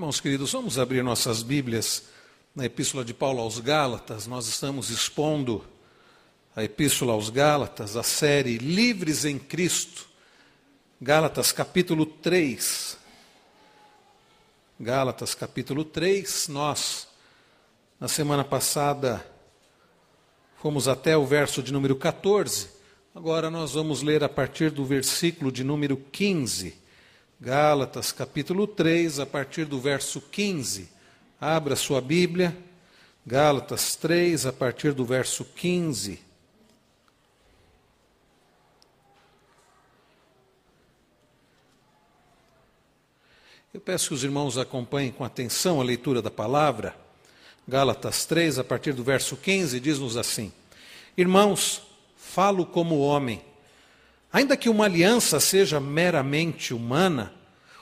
Irmãos queridos, vamos abrir nossas Bíblias na Epístola de Paulo aos Gálatas. Nós estamos expondo a Epístola aos Gálatas, a série Livres em Cristo. Gálatas capítulo 3. Gálatas capítulo 3, nós, na semana passada, fomos até o verso de número 14. Agora nós vamos ler a partir do versículo de número 15. Gálatas, capítulo 3, a partir do verso 15. Abra sua Bíblia. Gálatas 3, a partir do verso 15. Eu peço que os irmãos acompanhem com atenção a leitura da palavra. Gálatas 3, a partir do verso 15, diz-nos assim: Irmãos, falo como homem Ainda que uma aliança seja meramente humana,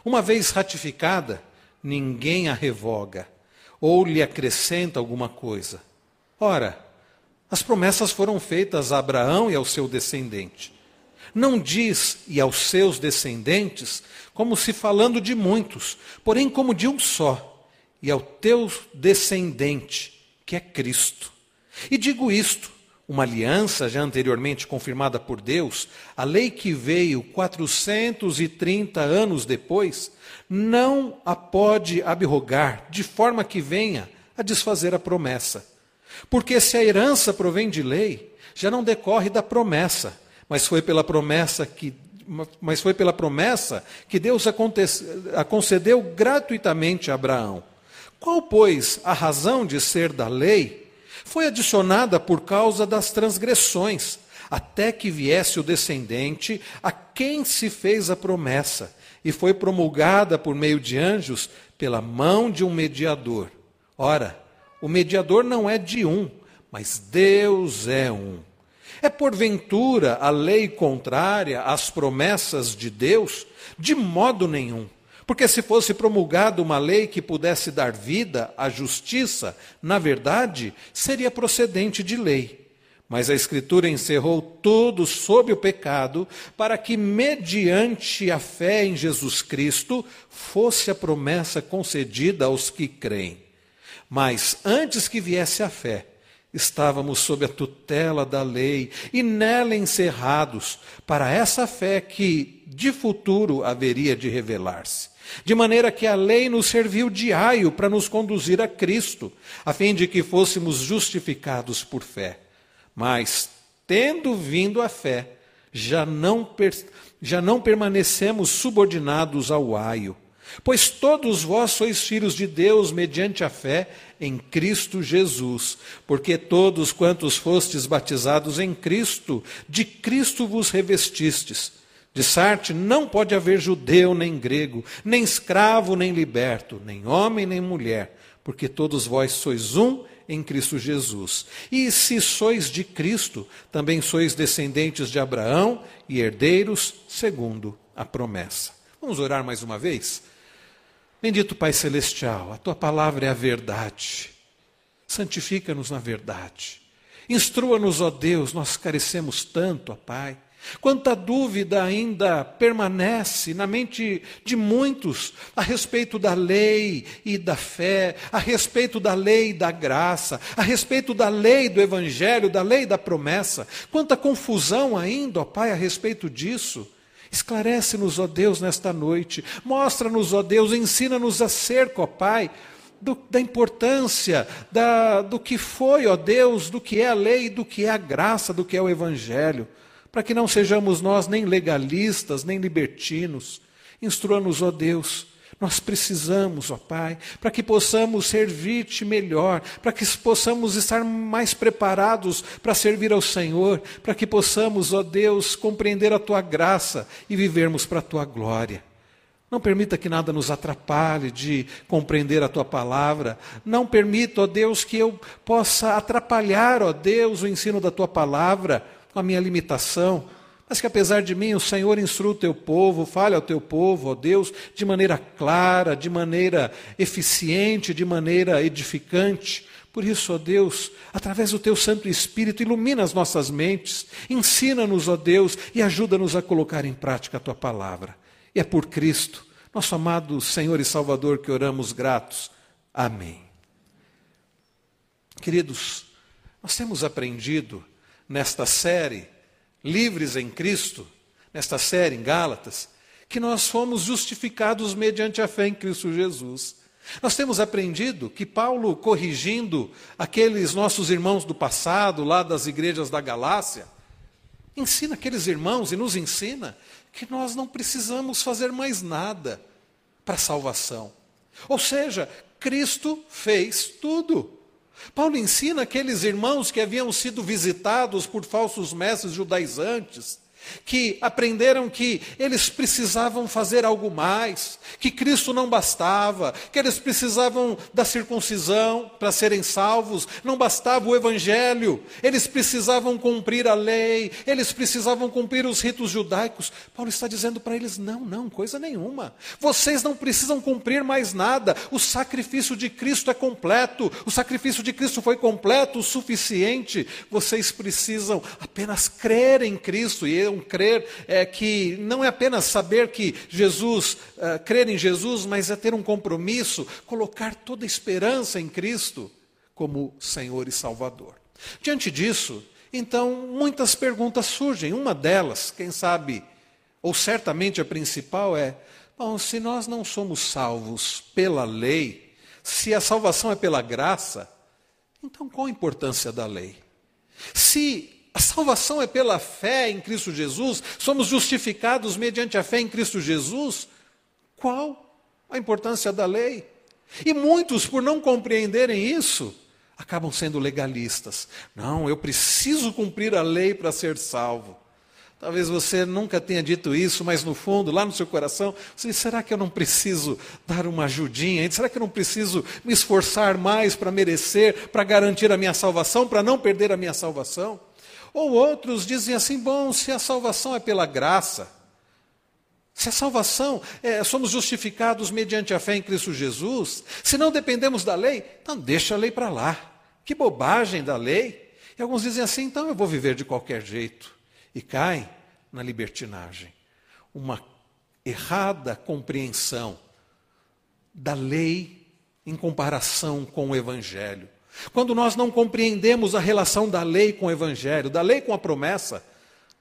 uma vez ratificada, ninguém a revoga ou lhe acrescenta alguma coisa. Ora, as promessas foram feitas a Abraão e ao seu descendente. Não diz e aos seus descendentes, como se falando de muitos, porém como de um só, e ao teu descendente, que é Cristo. E digo isto uma aliança já anteriormente confirmada por Deus, a lei que veio 430 anos depois, não a pode abrogar, de forma que venha a desfazer a promessa. Porque se a herança provém de lei, já não decorre da promessa, mas foi pela promessa que mas foi pela promessa que Deus a concedeu gratuitamente a Abraão. Qual, pois, a razão de ser da lei? Foi adicionada por causa das transgressões, até que viesse o descendente a quem se fez a promessa, e foi promulgada por meio de anjos pela mão de um mediador. Ora, o mediador não é de um, mas Deus é um. É porventura a lei contrária às promessas de Deus? De modo nenhum. Porque se fosse promulgada uma lei que pudesse dar vida à justiça, na verdade, seria procedente de lei. Mas a Escritura encerrou tudo sob o pecado, para que, mediante a fé em Jesus Cristo, fosse a promessa concedida aos que creem. Mas antes que viesse a fé, estávamos sob a tutela da lei e nela encerrados, para essa fé que, de futuro, haveria de revelar-se. De maneira que a lei nos serviu de aio para nos conduzir a Cristo, a fim de que fôssemos justificados por fé. Mas, tendo vindo a fé, já não, já não permanecemos subordinados ao aio. Pois todos vós sois filhos de Deus mediante a fé em Cristo Jesus, porque todos quantos fostes batizados em Cristo, de Cristo vos revestistes. De Sarte não pode haver judeu nem grego, nem escravo nem liberto, nem homem nem mulher, porque todos vós sois um em Cristo Jesus. E se sois de Cristo, também sois descendentes de Abraão e herdeiros segundo a promessa. Vamos orar mais uma vez? Bendito Pai Celestial, a tua palavra é a verdade. Santifica-nos na verdade. Instrua-nos, ó Deus, nós carecemos tanto, ó Pai. Quanta dúvida ainda permanece na mente de muitos a respeito da lei e da fé, a respeito da lei e da graça, a respeito da lei do evangelho, da lei da promessa. Quanta confusão ainda, ó Pai, a respeito disso. Esclarece-nos, ó Deus, nesta noite. Mostra-nos, ó Deus, ensina-nos a ser, ó Pai, do, da importância da, do que foi, ó Deus, do que é a lei, do que é a graça, do que é o evangelho para que não sejamos nós nem legalistas, nem libertinos. Instrua-nos, ó Deus, nós precisamos, ó Pai, para que possamos servir-te melhor, para que possamos estar mais preparados para servir ao Senhor, para que possamos, ó Deus, compreender a tua graça e vivermos para a tua glória. Não permita que nada nos atrapalhe de compreender a tua palavra. Não permita, ó Deus, que eu possa atrapalhar, ó Deus, o ensino da tua palavra com a minha limitação, mas que apesar de mim o Senhor instrua o teu povo, fale ao teu povo, ó Deus, de maneira clara, de maneira eficiente, de maneira edificante. Por isso, ó Deus, através do teu Santo Espírito, ilumina as nossas mentes, ensina-nos, ó Deus, e ajuda-nos a colocar em prática a tua palavra. E é por Cristo, Nosso amado Senhor e Salvador, que oramos gratos. Amém. Queridos, nós temos aprendido nesta série, Livres em Cristo, nesta série em Gálatas, que nós fomos justificados mediante a fé em Cristo Jesus. Nós temos aprendido que Paulo, corrigindo aqueles nossos irmãos do passado, lá das igrejas da Galácia, ensina aqueles irmãos e nos ensina que nós não precisamos fazer mais nada para a salvação. Ou seja, Cristo fez tudo. Paulo ensina aqueles irmãos que haviam sido visitados por falsos mestres judaizantes que aprenderam que eles precisavam fazer algo mais, que Cristo não bastava, que eles precisavam da circuncisão para serem salvos, não bastava o evangelho, eles precisavam cumprir a lei, eles precisavam cumprir os ritos judaicos. Paulo está dizendo para eles: não, não, coisa nenhuma. Vocês não precisam cumprir mais nada. O sacrifício de Cristo é completo. O sacrifício de Cristo foi completo, o suficiente. Vocês precisam apenas crer em Cristo e eu crer é que não é apenas saber que Jesus, uh, crer em Jesus, mas é ter um compromisso, colocar toda a esperança em Cristo como Senhor e Salvador. Diante disso, então, muitas perguntas surgem. Uma delas, quem sabe, ou certamente a principal é: bom, se nós não somos salvos pela lei, se a salvação é pela graça, então qual a importância da lei? Se a salvação é pela fé em Cristo Jesus, somos justificados mediante a fé em Cristo Jesus. Qual a importância da lei? E muitos, por não compreenderem isso, acabam sendo legalistas. Não, eu preciso cumprir a lei para ser salvo. Talvez você nunca tenha dito isso, mas no fundo, lá no seu coração, você diz, será que eu não preciso dar uma ajudinha? Será que eu não preciso me esforçar mais para merecer, para garantir a minha salvação, para não perder a minha salvação? Ou outros dizem assim: bom, se a salvação é pela graça, se a salvação, é, somos justificados mediante a fé em Cristo Jesus, se não dependemos da lei, então deixa a lei para lá. Que bobagem da lei. E alguns dizem assim: então eu vou viver de qualquer jeito. E caem na libertinagem. Uma errada compreensão da lei em comparação com o Evangelho. Quando nós não compreendemos a relação da lei com o evangelho, da lei com a promessa,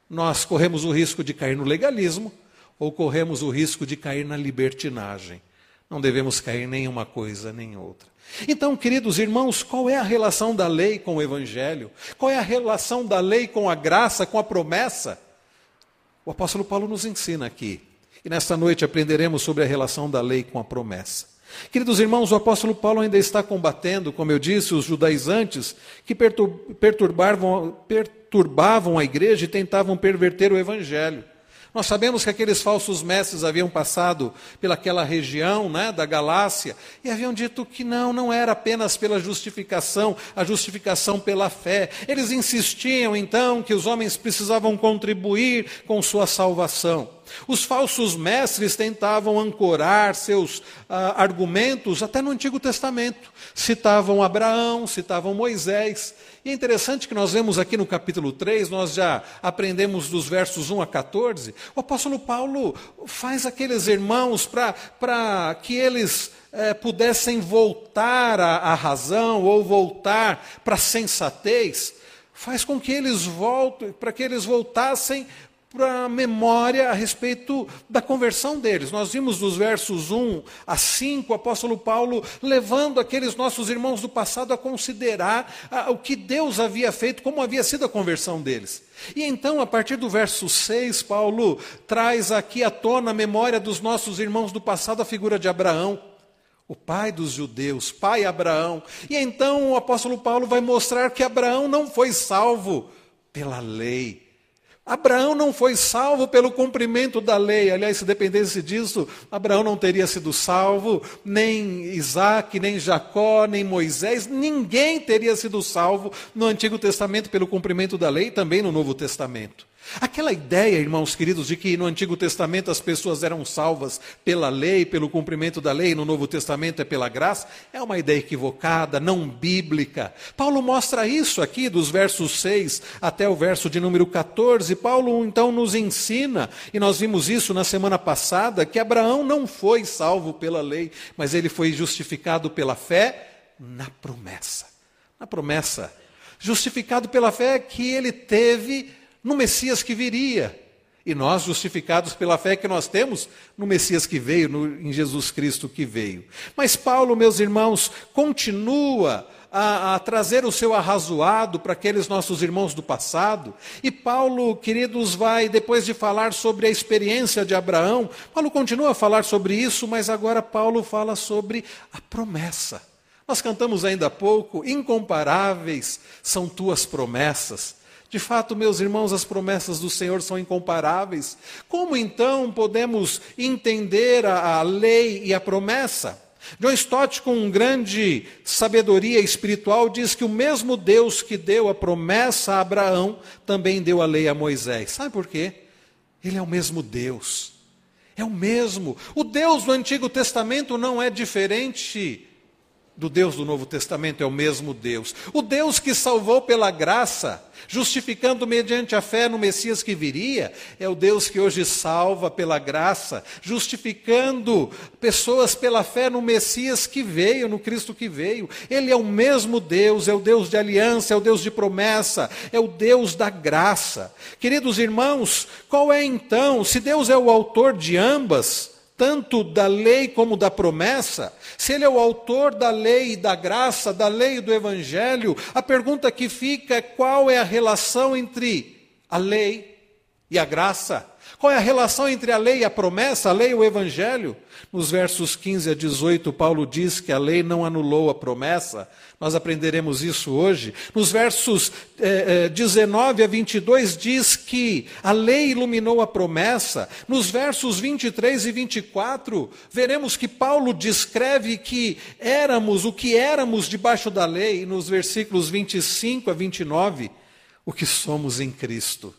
nós corremos o risco de cair no legalismo ou corremos o risco de cair na libertinagem. Não devemos cair nem uma coisa nem outra. Então, queridos irmãos, qual é a relação da lei com o evangelho? Qual é a relação da lei com a graça, com a promessa? O apóstolo Paulo nos ensina aqui. E nesta noite aprenderemos sobre a relação da lei com a promessa. Queridos irmãos, o apóstolo Paulo ainda está combatendo, como eu disse, os judaizantes que perturbavam, perturbavam a igreja e tentavam perverter o evangelho. Nós sabemos que aqueles falsos mestres haviam passado pelaquela região né, da Galácia e haviam dito que não, não era apenas pela justificação, a justificação pela fé. Eles insistiam então que os homens precisavam contribuir com sua salvação. Os falsos mestres tentavam ancorar seus ah, argumentos até no Antigo Testamento. Citavam Abraão, citavam Moisés. E é interessante que nós vemos aqui no capítulo 3, nós já aprendemos dos versos 1 a 14, o apóstolo Paulo faz aqueles irmãos para que eles é, pudessem voltar à, à razão ou voltar para a sensatez, faz com que eles voltem, para que eles voltassem para a memória a respeito da conversão deles. Nós vimos nos versos 1 a 5 o apóstolo Paulo levando aqueles nossos irmãos do passado a considerar a, o que Deus havia feito, como havia sido a conversão deles. E então, a partir do verso 6, Paulo traz aqui à tona a memória dos nossos irmãos do passado a figura de Abraão. O pai dos judeus, pai Abraão. E então o apóstolo Paulo vai mostrar que Abraão não foi salvo pela lei, Abraão não foi salvo pelo cumprimento da lei. Aliás, se dependesse disso, Abraão não teria sido salvo, nem Isaac, nem Jacó, nem Moisés, ninguém teria sido salvo no Antigo Testamento pelo cumprimento da lei também no Novo Testamento. Aquela ideia, irmãos queridos, de que no Antigo Testamento as pessoas eram salvas pela lei, pelo cumprimento da lei, no Novo Testamento é pela graça, é uma ideia equivocada, não bíblica. Paulo mostra isso aqui, dos versos 6 até o verso de número 14. Paulo então nos ensina, e nós vimos isso na semana passada, que Abraão não foi salvo pela lei, mas ele foi justificado pela fé na promessa. Na promessa. Justificado pela fé que ele teve no Messias que viria. E nós, justificados pela fé que nós temos no Messias que veio, no, em Jesus Cristo que veio. Mas Paulo, meus irmãos, continua a, a, trazer o seu arrazoado para aqueles nossos irmãos do passado. E Paulo, queridos, vai, depois de falar sobre a experiência de Abraão, Paulo continua a falar sobre isso, mas agora Paulo fala sobre a promessa. Nós cantamos ainda há pouco, incomparáveis são tuas promessas. De fato, meus irmãos, as promessas do Senhor são incomparáveis. Como então podemos entender a, a lei e a promessa? John Stott, com grande sabedoria espiritual, diz que o mesmo Deus que deu a promessa a Abraão também deu a lei a Moisés. Sabe por quê? Ele é o mesmo Deus. É o mesmo. O Deus do Antigo Testamento não é diferente do Deus do Novo Testamento é o mesmo Deus. O Deus que salvou pela graça, justificando mediante a fé no Messias que viria, é o Deus que hoje salva pela graça, justificando pessoas pela fé no Messias que veio, no Cristo que veio. Ele é o mesmo Deus, é o Deus de aliança, é o Deus de promessa, é o Deus da graça. Queridos irmãos, qual é então, se Deus é o autor de ambas, tanto da lei como da promessa, se ele é o autor da lei e da graça, da lei e do evangelho, a pergunta que fica é qual é a relação entre a lei e a graça? Qual é a relação entre a lei e a promessa, a lei e o evangelho? Nos versos 15 a 18, Paulo diz que a lei não anulou a promessa. Nós aprenderemos isso hoje. Nos versos eh, eh, 19 a 22, diz que a lei iluminou a promessa. Nos versos 23 e 24, veremos que Paulo descreve que éramos o que éramos debaixo da lei. Nos versículos 25 a 29, o que somos em Cristo.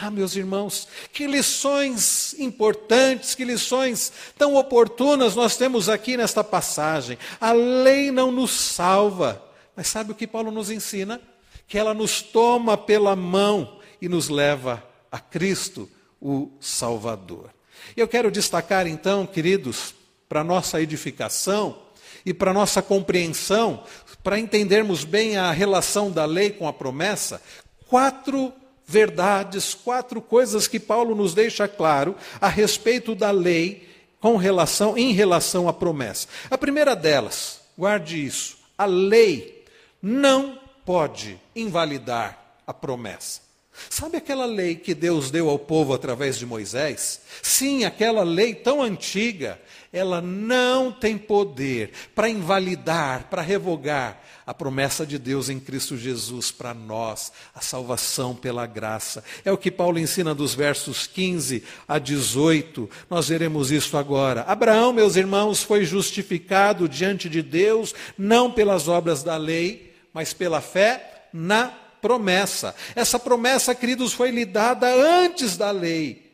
Ah, meus irmãos, que lições importantes, que lições tão oportunas nós temos aqui nesta passagem. A lei não nos salva, mas sabe o que Paulo nos ensina? Que ela nos toma pela mão e nos leva a Cristo, o Salvador. Eu quero destacar então, queridos, para nossa edificação e para nossa compreensão, para entendermos bem a relação da lei com a promessa, quatro verdades, quatro coisas que Paulo nos deixa claro a respeito da lei com relação em relação à promessa. A primeira delas, guarde isso, a lei não pode invalidar a promessa. Sabe aquela lei que Deus deu ao povo através de Moisés? Sim, aquela lei tão antiga, ela não tem poder para invalidar, para revogar a promessa de Deus em Cristo Jesus para nós, a salvação pela graça. É o que Paulo ensina dos versos 15 a 18. Nós veremos isso agora. Abraão, meus irmãos, foi justificado diante de Deus, não pelas obras da lei, mas pela fé na promessa. Essa promessa, queridos, foi lhe dada antes da lei.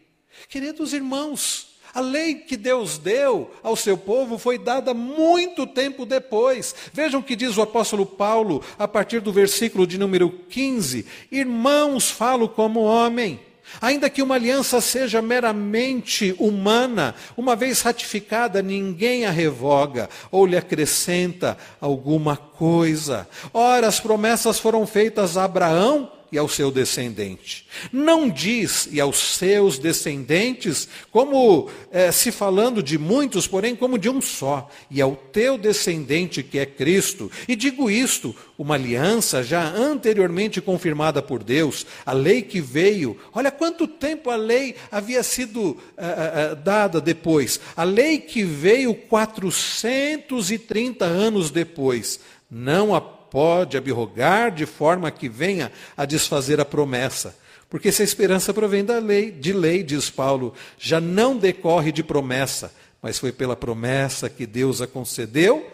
Queridos irmãos, a lei que Deus deu ao seu povo foi dada muito tempo depois. Vejam o que diz o apóstolo Paulo a partir do versículo de número 15: Irmãos, falo como homem. Ainda que uma aliança seja meramente humana, uma vez ratificada, ninguém a revoga ou lhe acrescenta alguma coisa. Ora, as promessas foram feitas a Abraão e ao seu descendente. Não diz e aos seus descendentes, como é, se falando de muitos, porém como de um só, e ao teu descendente que é Cristo. E digo isto, uma aliança já anteriormente confirmada por Deus, a lei que veio. Olha quanto tempo a lei havia sido é, é, dada depois. A lei que veio 430 anos depois. Não a pode abrogar de forma que venha a desfazer a promessa. Porque se a esperança provém da lei, de lei, diz Paulo, já não decorre de promessa, mas foi pela promessa que Deus a concedeu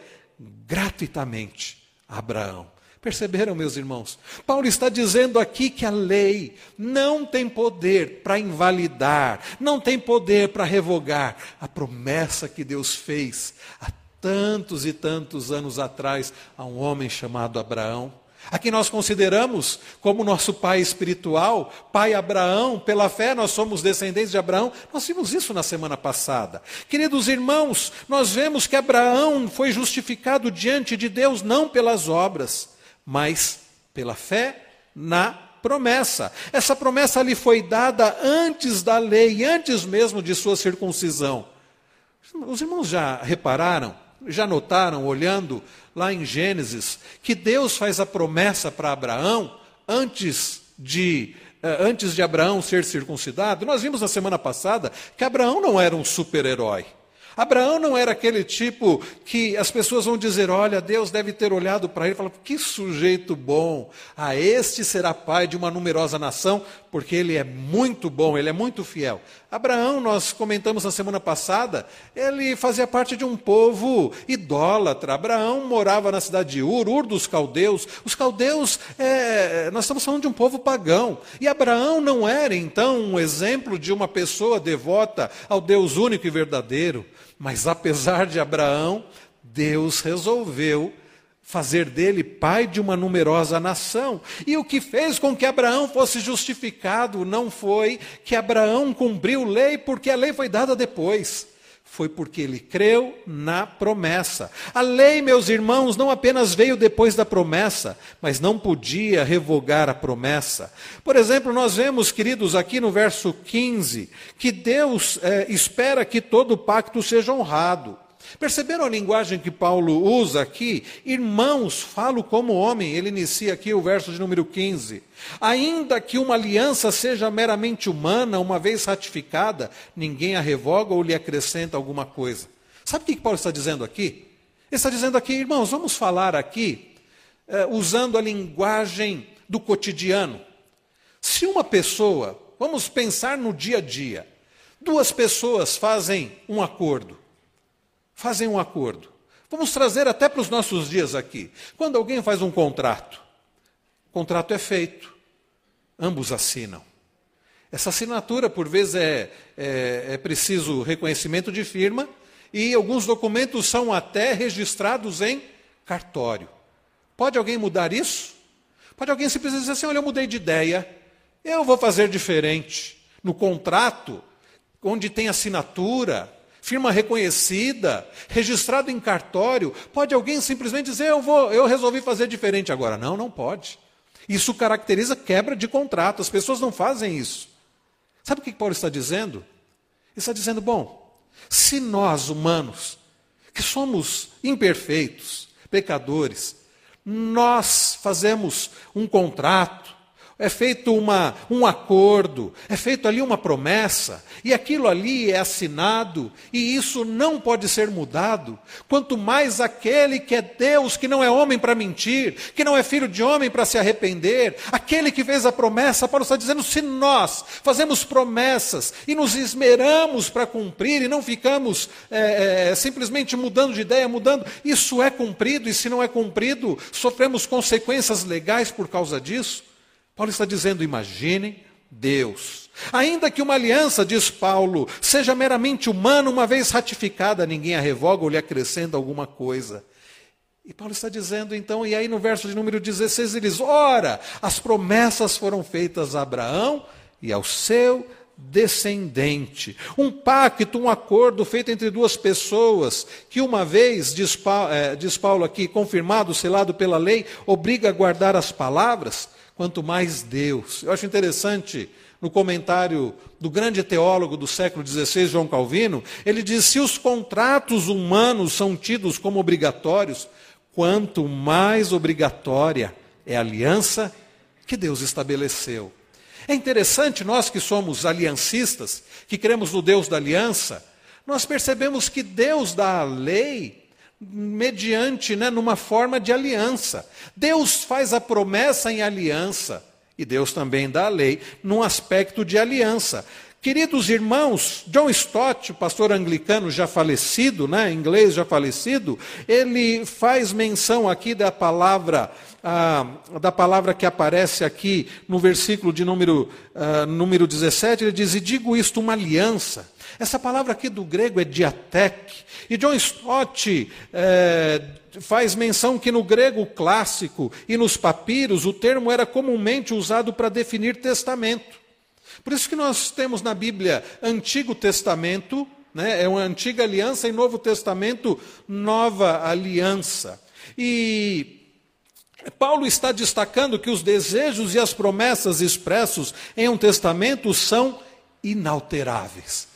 gratuitamente a Abraão. Perceberam, meus irmãos? Paulo está dizendo aqui que a lei não tem poder para invalidar, não tem poder para revogar a promessa que Deus fez há tantos e tantos anos atrás a um homem chamado Abraão. A quem nós consideramos como nosso pai espiritual, pai Abraão, pela fé nós somos descendentes de Abraão. Nós vimos isso na semana passada. Queridos irmãos, nós vemos que Abraão foi justificado diante de Deus não pelas obras, mas pela fé na promessa. Essa promessa lhe foi dada antes da lei, antes mesmo de sua circuncisão. Os irmãos já repararam, já notaram, olhando lá em Gênesis, que Deus faz a promessa para Abraão antes de eh, antes de Abraão ser circuncidado, nós vimos na semana passada que Abraão não era um super-herói. Abraão não era aquele tipo que as pessoas vão dizer: olha, Deus deve ter olhado para ele e falado: que sujeito bom, a ah, este será pai de uma numerosa nação, porque ele é muito bom, ele é muito fiel. Abraão, nós comentamos na semana passada, ele fazia parte de um povo idólatra. Abraão morava na cidade de Ur, Ur dos caldeus. Os caldeus, é, nós estamos falando de um povo pagão. E Abraão não era, então, um exemplo de uma pessoa devota ao Deus único e verdadeiro. Mas apesar de Abraão, Deus resolveu fazer dele pai de uma numerosa nação. E o que fez com que Abraão fosse justificado não foi que Abraão cumpriu lei porque a lei foi dada depois. Foi porque ele creu na promessa. A lei, meus irmãos, não apenas veio depois da promessa, mas não podia revogar a promessa. Por exemplo, nós vemos, queridos, aqui no verso 15, que Deus é, espera que todo pacto seja honrado. Perceberam a linguagem que Paulo usa aqui? Irmãos, falo como homem. Ele inicia aqui o verso de número 15. Ainda que uma aliança seja meramente humana, uma vez ratificada, ninguém a revoga ou lhe acrescenta alguma coisa. Sabe o que Paulo está dizendo aqui? Ele está dizendo aqui, irmãos, vamos falar aqui eh, usando a linguagem do cotidiano. Se uma pessoa, vamos pensar no dia a dia, duas pessoas fazem um acordo fazem um acordo. Vamos trazer até para os nossos dias aqui. Quando alguém faz um contrato, o contrato é feito, ambos assinam. Essa assinatura, por vezes, é, é, é preciso reconhecimento de firma e alguns documentos são até registrados em cartório. Pode alguém mudar isso? Pode alguém simplesmente dizer assim: olha, eu mudei de ideia, eu vou fazer diferente. No contrato, onde tem assinatura, firma reconhecida, registrado em cartório. Pode alguém simplesmente dizer, eu, vou, eu resolvi fazer diferente agora? Não, não pode. Isso caracteriza quebra de contrato. As pessoas não fazem isso. Sabe o que Paulo está dizendo? Ele está dizendo, bom, se nós humanos, que somos imperfeitos, pecadores, nós fazemos um contrato, é feito uma, um acordo, é feito ali uma promessa, e aquilo ali é assinado, e isso não pode ser mudado. Quanto mais aquele que é Deus, que não é homem para mentir, que não é filho de homem para se arrepender, aquele que fez a promessa, Paulo está dizendo: se nós fazemos promessas e nos esmeramos para cumprir, e não ficamos é, é, simplesmente mudando de ideia, mudando, isso é cumprido, e se não é cumprido, sofremos consequências legais por causa disso. Paulo está dizendo: imaginem Deus. Ainda que uma aliança, diz Paulo, seja meramente humana, uma vez ratificada, ninguém a revoga ou lhe acrescenta alguma coisa. E Paulo está dizendo então, e aí no verso de número 16 ele diz: Ora, as promessas foram feitas a Abraão e ao seu descendente. Um pacto, um acordo feito entre duas pessoas, que uma vez, diz Paulo, é, diz Paulo aqui, confirmado, selado pela lei, obriga a guardar as palavras quanto mais Deus. Eu acho interessante no comentário do grande teólogo do século XVI, João Calvino, ele diz: se os contratos humanos são tidos como obrigatórios, quanto mais obrigatória é a aliança que Deus estabeleceu. É interessante, nós que somos aliancistas, que cremos no Deus da aliança, nós percebemos que Deus dá a lei mediante, né, numa forma de aliança. Deus faz a promessa em aliança e Deus também dá a lei num aspecto de aliança. Queridos irmãos, John Stott, pastor anglicano já falecido, né, inglês já falecido, ele faz menção aqui da palavra, ah, da palavra que aparece aqui no versículo de número, ah, número 17, ele diz, e digo isto uma aliança. Essa palavra aqui do grego é diatek, e John Stott é, faz menção que no grego clássico e nos papiros o termo era comumente usado para definir testamento. Por isso que nós temos na Bíblia Antigo Testamento, né, é uma antiga aliança, e Novo Testamento, nova aliança. E Paulo está destacando que os desejos e as promessas expressos em um testamento são inalteráveis.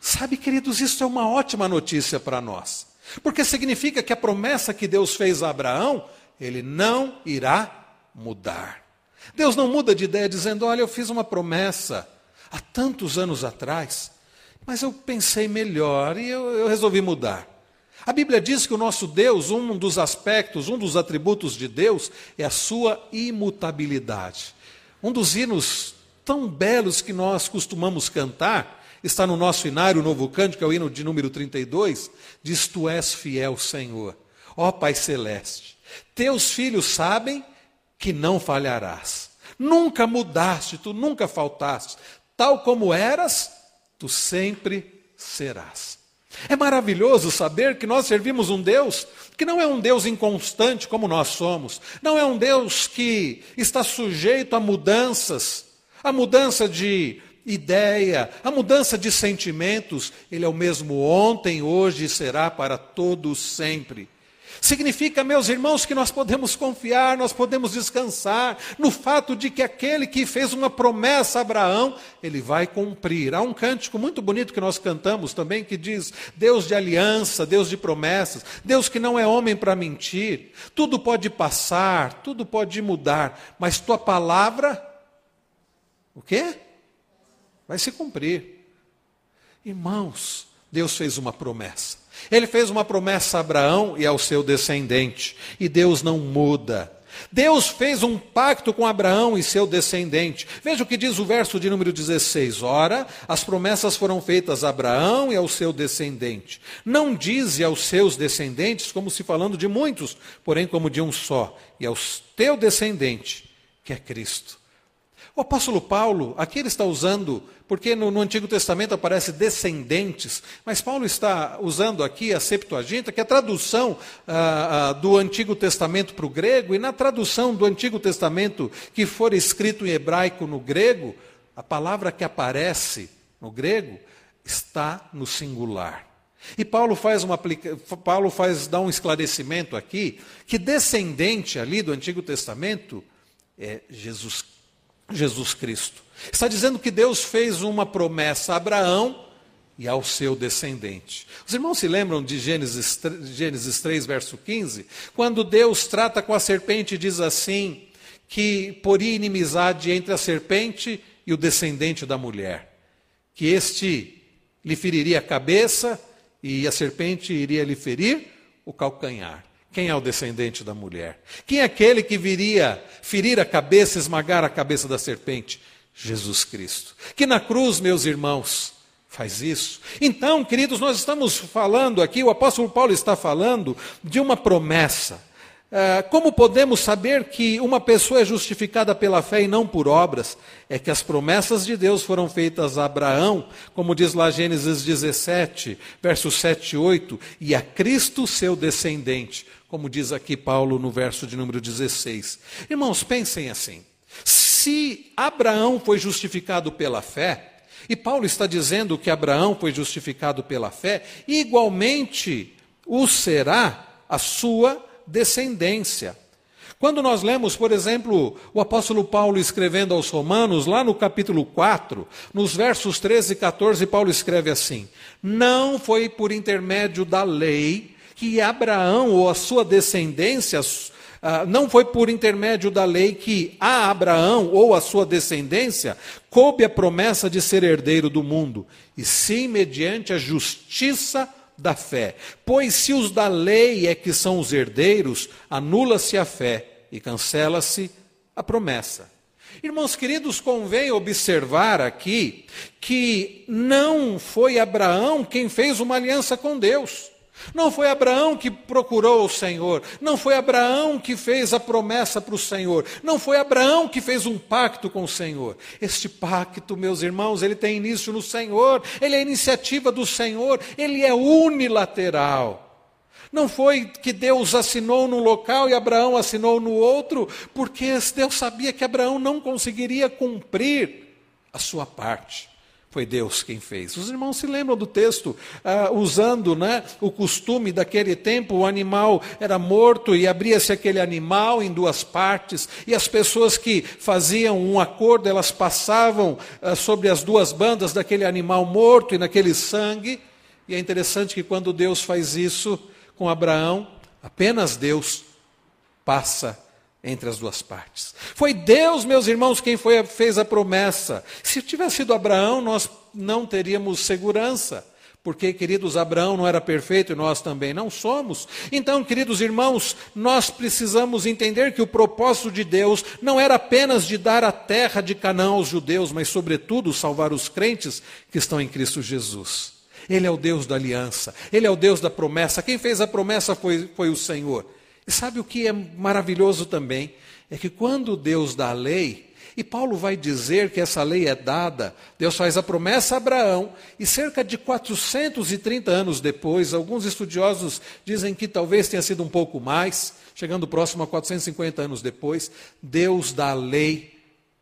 Sabe, queridos, isso é uma ótima notícia para nós. Porque significa que a promessa que Deus fez a Abraão, ele não irá mudar. Deus não muda de ideia dizendo: Olha, eu fiz uma promessa há tantos anos atrás, mas eu pensei melhor e eu, eu resolvi mudar. A Bíblia diz que o nosso Deus, um dos aspectos, um dos atributos de Deus, é a sua imutabilidade. Um dos hinos tão belos que nós costumamos cantar, está no nosso hinário, o novo cântico, é o hino de número 32, diz: Tu és fiel, Senhor, ó Pai Celeste. Teus filhos sabem que não falharás. Nunca mudaste, tu nunca faltaste. Tal como eras, tu sempre serás. É maravilhoso saber que nós servimos um Deus que não é um Deus inconstante como nós somos, não é um Deus que está sujeito a mudanças, a mudança de ideia, a mudança de sentimentos, ele é o mesmo ontem, hoje e será para todos sempre. Significa, meus irmãos, que nós podemos confiar, nós podemos descansar no fato de que aquele que fez uma promessa a Abraão, ele vai cumprir. Há um cântico muito bonito que nós cantamos também que diz: Deus de aliança, Deus de promessas, Deus que não é homem para mentir. Tudo pode passar, tudo pode mudar, mas tua palavra, o quê? Vai se cumprir. Irmãos, Deus fez uma promessa. Ele fez uma promessa a Abraão e ao seu descendente, e Deus não muda. Deus fez um pacto com Abraão e seu descendente. Veja o que diz o verso de número 16. Ora, as promessas foram feitas a Abraão e ao seu descendente. Não dize aos seus descendentes como se falando de muitos, porém como de um só, e ao teu descendente, que é Cristo. O apóstolo Paulo, aqui ele está usando, porque no, no, Antigo Testamento aparece descendentes, mas Paulo está usando aqui a Septuaginta, que é a tradução ah, ah, do Antigo Testamento para o grego, e na tradução do Antigo Testamento que for escrito em hebraico no grego, a palavra que aparece no grego está no singular. E Paulo faz, uma, Paulo faz dá um esclarecimento aqui que descendente ali do Antigo Testamento é Jesus Cristo. Jesus Cristo. Está dizendo que Deus fez uma promessa a Abraão e ao seu descendente. Os irmãos se lembram de Gênesis, Gênesis 3, verso 15? Quando Deus trata com a serpente e diz assim: que poria inimizade entre a serpente e o descendente da mulher, que este lhe feriria a cabeça e a serpente iria lhe ferir o calcanhar. Quem é o descendente da mulher? Quem é aquele que viria ferir a cabeça, esmagar a cabeça da serpente? Jesus Cristo. Que na cruz, meus irmãos, faz isso. Então, queridos, nós estamos falando aqui, o apóstolo Paulo está falando de uma promessa. Ah, como podemos saber que uma pessoa é justificada pela fé e não por obras? É que as promessas de Deus foram feitas a Abraão, como diz lá Gênesis 17, versos 7 e 8, e a Cristo, seu descendente, como diz aqui Paulo no verso de número 16. Irmãos, pensem assim: se Abraão foi justificado pela fé, e Paulo está dizendo que Abraão foi justificado pela fé, igualmente o será a sua descendência. Quando nós lemos, por exemplo, o apóstolo Paulo escrevendo aos Romanos, lá no capítulo 4, nos versos 13 e 14, Paulo escreve assim: Não foi por intermédio da lei que Abraão ou a sua descendência, ah, não foi por intermédio da lei que a Abraão ou a sua descendência coube a promessa de ser herdeiro do mundo, e sim mediante a justiça da fé. Pois se os da lei é que são os herdeiros, anula-se a fé e cancela-se a promessa. Irmãos queridos, convém observar aqui que não foi Abraão quem fez uma aliança com Deus. Não foi Abraão que procurou o Senhor, não foi Abraão que fez a promessa para o Senhor, não foi Abraão que fez um pacto com o Senhor. Este pacto, meus irmãos, ele tem início no Senhor, ele é iniciativa do Senhor, ele é unilateral. Não foi que Deus assinou num local e Abraão assinou no outro, porque Deus sabia que Abraão não conseguiria cumprir a sua parte. Foi Deus quem fez. Os irmãos se lembram do texto, ah, usando né, o costume daquele tempo: o animal era morto e abria-se aquele animal em duas partes, e as pessoas que faziam um acordo, elas passavam ah, sobre as duas bandas daquele animal morto e naquele sangue. E é interessante que quando Deus faz isso com Abraão, apenas Deus passa entre as duas partes. Foi Deus, meus irmãos, quem foi, fez a promessa. Se tivesse sido Abraão, nós não teríamos segurança. Porque, queridos, Abraão não era perfeito e nós também não somos. Então, queridos irmãos, nós precisamos entender que o propósito de Deus não era apenas de dar a terra de Canaã aos judeus, mas, sobretudo, salvar os crentes que estão em Cristo Jesus. Ele é o Deus da aliança, ele é o Deus da promessa. Quem fez a promessa foi, foi o Senhor. E sabe o que é maravilhoso também? É que quando Deus dá a lei, e Paulo vai dizer que essa lei é dada, Deus faz a promessa a Abraão, e cerca de 430 anos depois, alguns estudiosos dizem que talvez tenha sido um pouco mais, chegando próximo a 450 anos depois, Deus dá a lei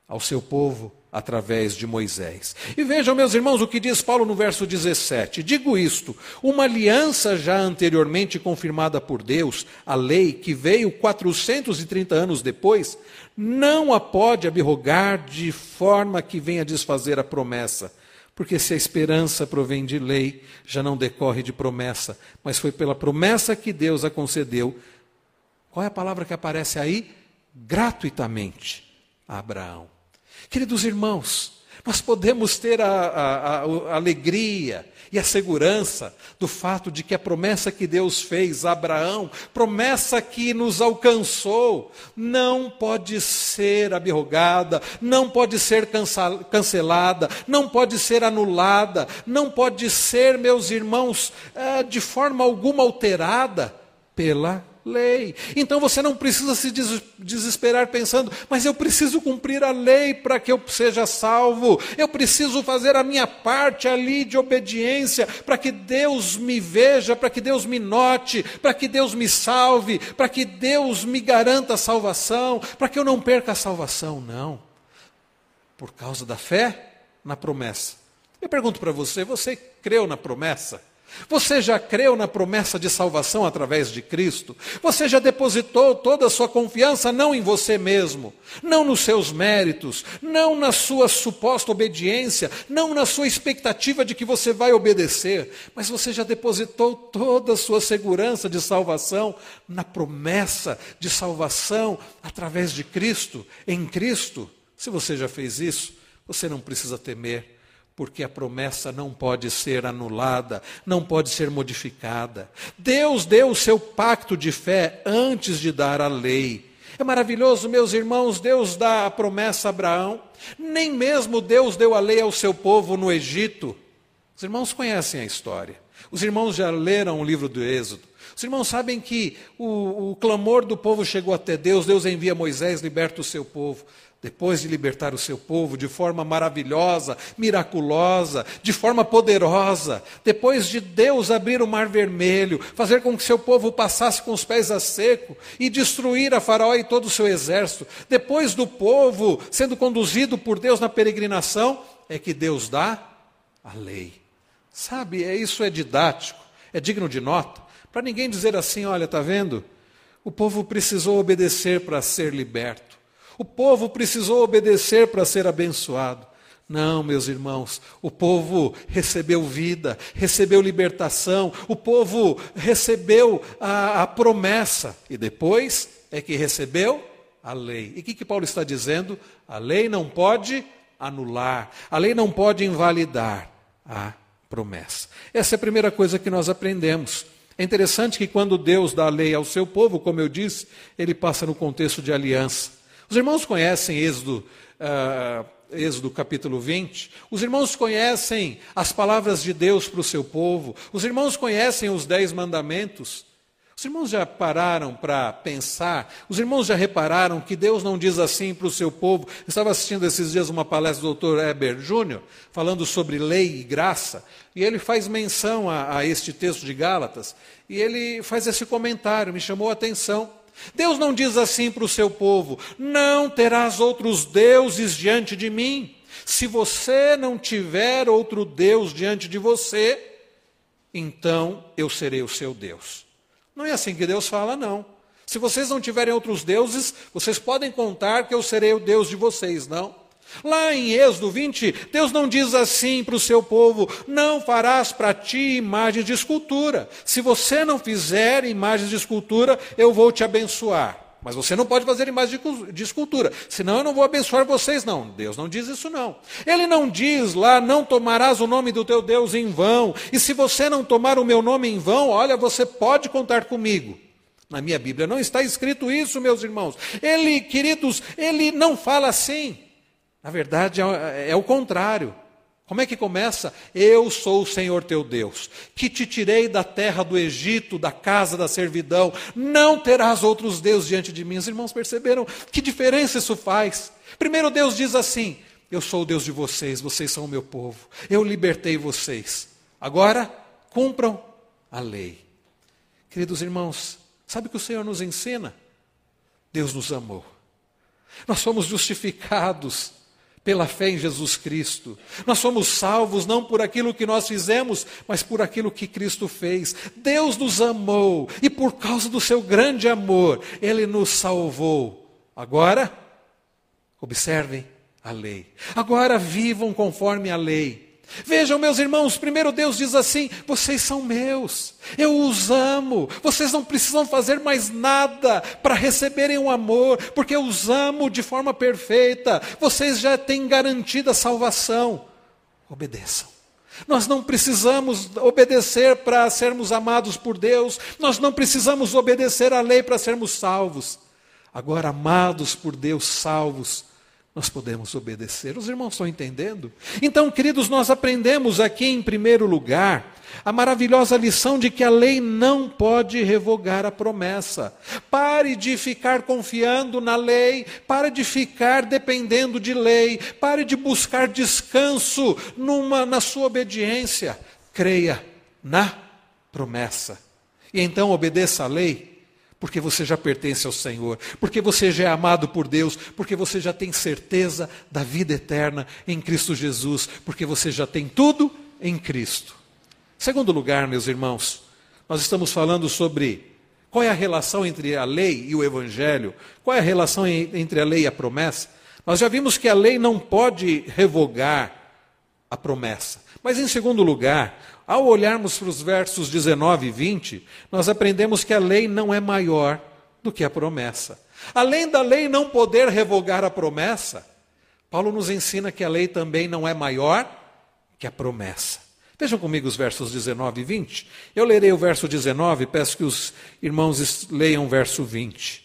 ao seu povo através de Moisés. E vejam, meus irmãos, o que diz Paulo no verso 17: Digo isto, uma aliança já anteriormente confirmada por Deus, a lei que veio 430 anos depois, não a pode abrogar de forma que venha desfazer a promessa. Porque se a esperança provém de lei, já não decorre de promessa, mas foi pela promessa que Deus a concedeu. Qual é a palavra que aparece aí? Gratuitamente a Abraão. Queridos irmãos, nós podemos ter a, a, a, alegria e a segurança do fato de que a promessa que Deus fez a Abraão, promessa que nos alcançou, não pode ser abrogada, não pode ser cancelada, não pode ser anulada, não pode ser, meus irmãos, eh, de forma alguma alterada pela lei. Então você não precisa se desesperar pensando, mas eu preciso cumprir a lei para que eu seja salvo. Eu preciso fazer a minha parte ali de obediência para que Deus me veja, para que Deus me note, para que Deus me salve, para que Deus me garanta a salvação, para que eu não perca a salvação. Não. Por causa da fé na promessa. Eu pergunto para você, você creu na promessa? Você já creu na promessa de salvação através de Cristo? Você já depositou toda a sua confiança não em você mesmo, não nos seus méritos, não na sua suposta obediência, não na sua expectativa de que você vai obedecer, mas você já depositou toda a sua segurança de salvação na promessa de salvação através de Cristo, em Cristo? Se você já fez isso, você não precisa temer porque a promessa não pode ser anulada, não pode ser modificada. Deus deu o seu pacto de fé antes de dar a lei. É maravilhoso, meus irmãos, Deus dá a promessa a Abraão. Nem mesmo Deus deu a lei ao seu povo no Egito. Os irmãos conhecem a história. Os irmãos já leram o livro do Êxodo. Os irmãos sabem que o, o clamor do povo chegou até Deus, Deus envia Moisés, liberta o seu povo depois de libertar o seu povo de forma maravilhosa, miraculosa, de forma poderosa, depois de Deus abrir o mar vermelho, fazer com que seu povo passasse com os pés a seco e destruir a Faraó e todo o seu exército, depois do povo sendo conduzido por Deus na peregrinação, é que Deus dá a lei. Sabe, é, isso é didático, é digno de nota, para ninguém dizer assim: olha, está vendo? O povo precisou obedecer para ser liberto. O povo precisou obedecer para ser abençoado. Não, meus irmãos, o povo recebeu vida, recebeu libertação, o povo recebeu a, a promessa e depois é que recebeu a lei. E o que, que Paulo está dizendo? A lei não pode anular, a lei não pode invalidar a promessa. Essa é a primeira coisa que nós aprendemos. É interessante que quando Deus dá a lei ao seu povo, como eu disse, ele passa no contexto de aliança. Os irmãos conhecem Êxodo, uh, Êxodo capítulo 20. Os irmãos conhecem as palavras de Deus para o seu povo. Os irmãos conhecem os dez mandamentos. Os irmãos já pararam para pensar? Os irmãos já repararam que Deus não diz assim para o seu povo? estava assistindo esses dias uma palestra do Dr. Eber Júnior, falando sobre lei e graça, e ele faz menção a, a este texto de Gálatas, e ele faz esse comentário, me chamou a atenção. Deus não diz assim para o seu povo: não terás outros deuses diante de mim. Se você não tiver outro Deus diante de você, então eu serei o seu Deus. Não é assim que Deus fala, não. Se vocês não tiverem outros deuses, vocês podem contar que eu serei o Deus de vocês, não. Lá em Êxodo 20, Deus não diz assim para o seu povo: não farás para ti imagens de escultura. Se você não fizer imagens de escultura, eu vou te abençoar. Mas você não pode fazer imagem de escultura, senão eu não vou abençoar vocês, não. Deus não diz isso, não. Ele não diz lá, não tomarás o nome do teu Deus em vão. E se você não tomar o meu nome em vão, olha, você pode contar comigo. Na minha Bíblia não está escrito isso, meus irmãos. Ele, queridos, ele não fala assim. Na verdade, é, é o contrário. Como é que começa? Eu sou o Senhor teu Deus, que te tirei da terra do Egito, da casa da servidão. Não terás outros deuses diante de mim. Os irmãos perceberam que diferença isso faz? Primeiro, Deus diz assim: Eu sou o Deus de vocês, vocês são o meu povo. Eu libertei vocês. Agora, cumpram a lei. Queridos irmãos, sabe o que o Senhor nos ensina? Deus nos amou. Nós somos justificados pela fé em Jesus Cristo. Nós somos salvos não por aquilo que nós fizemos, mas por aquilo que Cristo fez. Deus nos amou e por causa do seu grande amor, ele nos salvou. Agora, observem a lei. Agora vivam conforme a lei. Vejam, meus irmãos, primeiro Deus diz assim: vocês são meus, eu os amo, vocês não precisam fazer mais nada para receberem o amor, porque eu os amo de forma perfeita, vocês já têm garantida a salvação. Obedeçam. Nós não precisamos obedecer para sermos amados por Deus, nós não precisamos obedecer à lei para sermos salvos. Agora, amados por Deus, salvos, nós podemos obedecer. Os irmãos estão entendendo? Então, queridos, nós aprendemos aqui, em primeiro lugar, a maravilhosa lição de que a lei não pode revogar a promessa. Pare de ficar confiando na lei, pare de ficar dependendo de lei, pare de buscar descanso numa, na sua obediência. Creia na promessa. E então obedeça a lei porque você já pertence ao Senhor, porque você já é amado por Deus, porque você já tem certeza da vida eterna em Cristo Jesus, porque você já tem tudo em Cristo. Segundo lugar, meus irmãos, nós estamos falando sobre qual é a relação entre a lei e o Evangelho, qual é a relação entre a lei e a promessa. Nós já vimos que a lei não pode revogar a promessa. Mas, em segundo lugar, ao olharmos para os versos 19 e 20, nós aprendemos que a lei não é maior do que a promessa. Além da lei não poder revogar a promessa, Paulo nos ensina que a lei também não é maior que a promessa. Vejam comigo os versos 19 e 20. Eu lerei o verso 19, peço que os irmãos leiam o verso 20.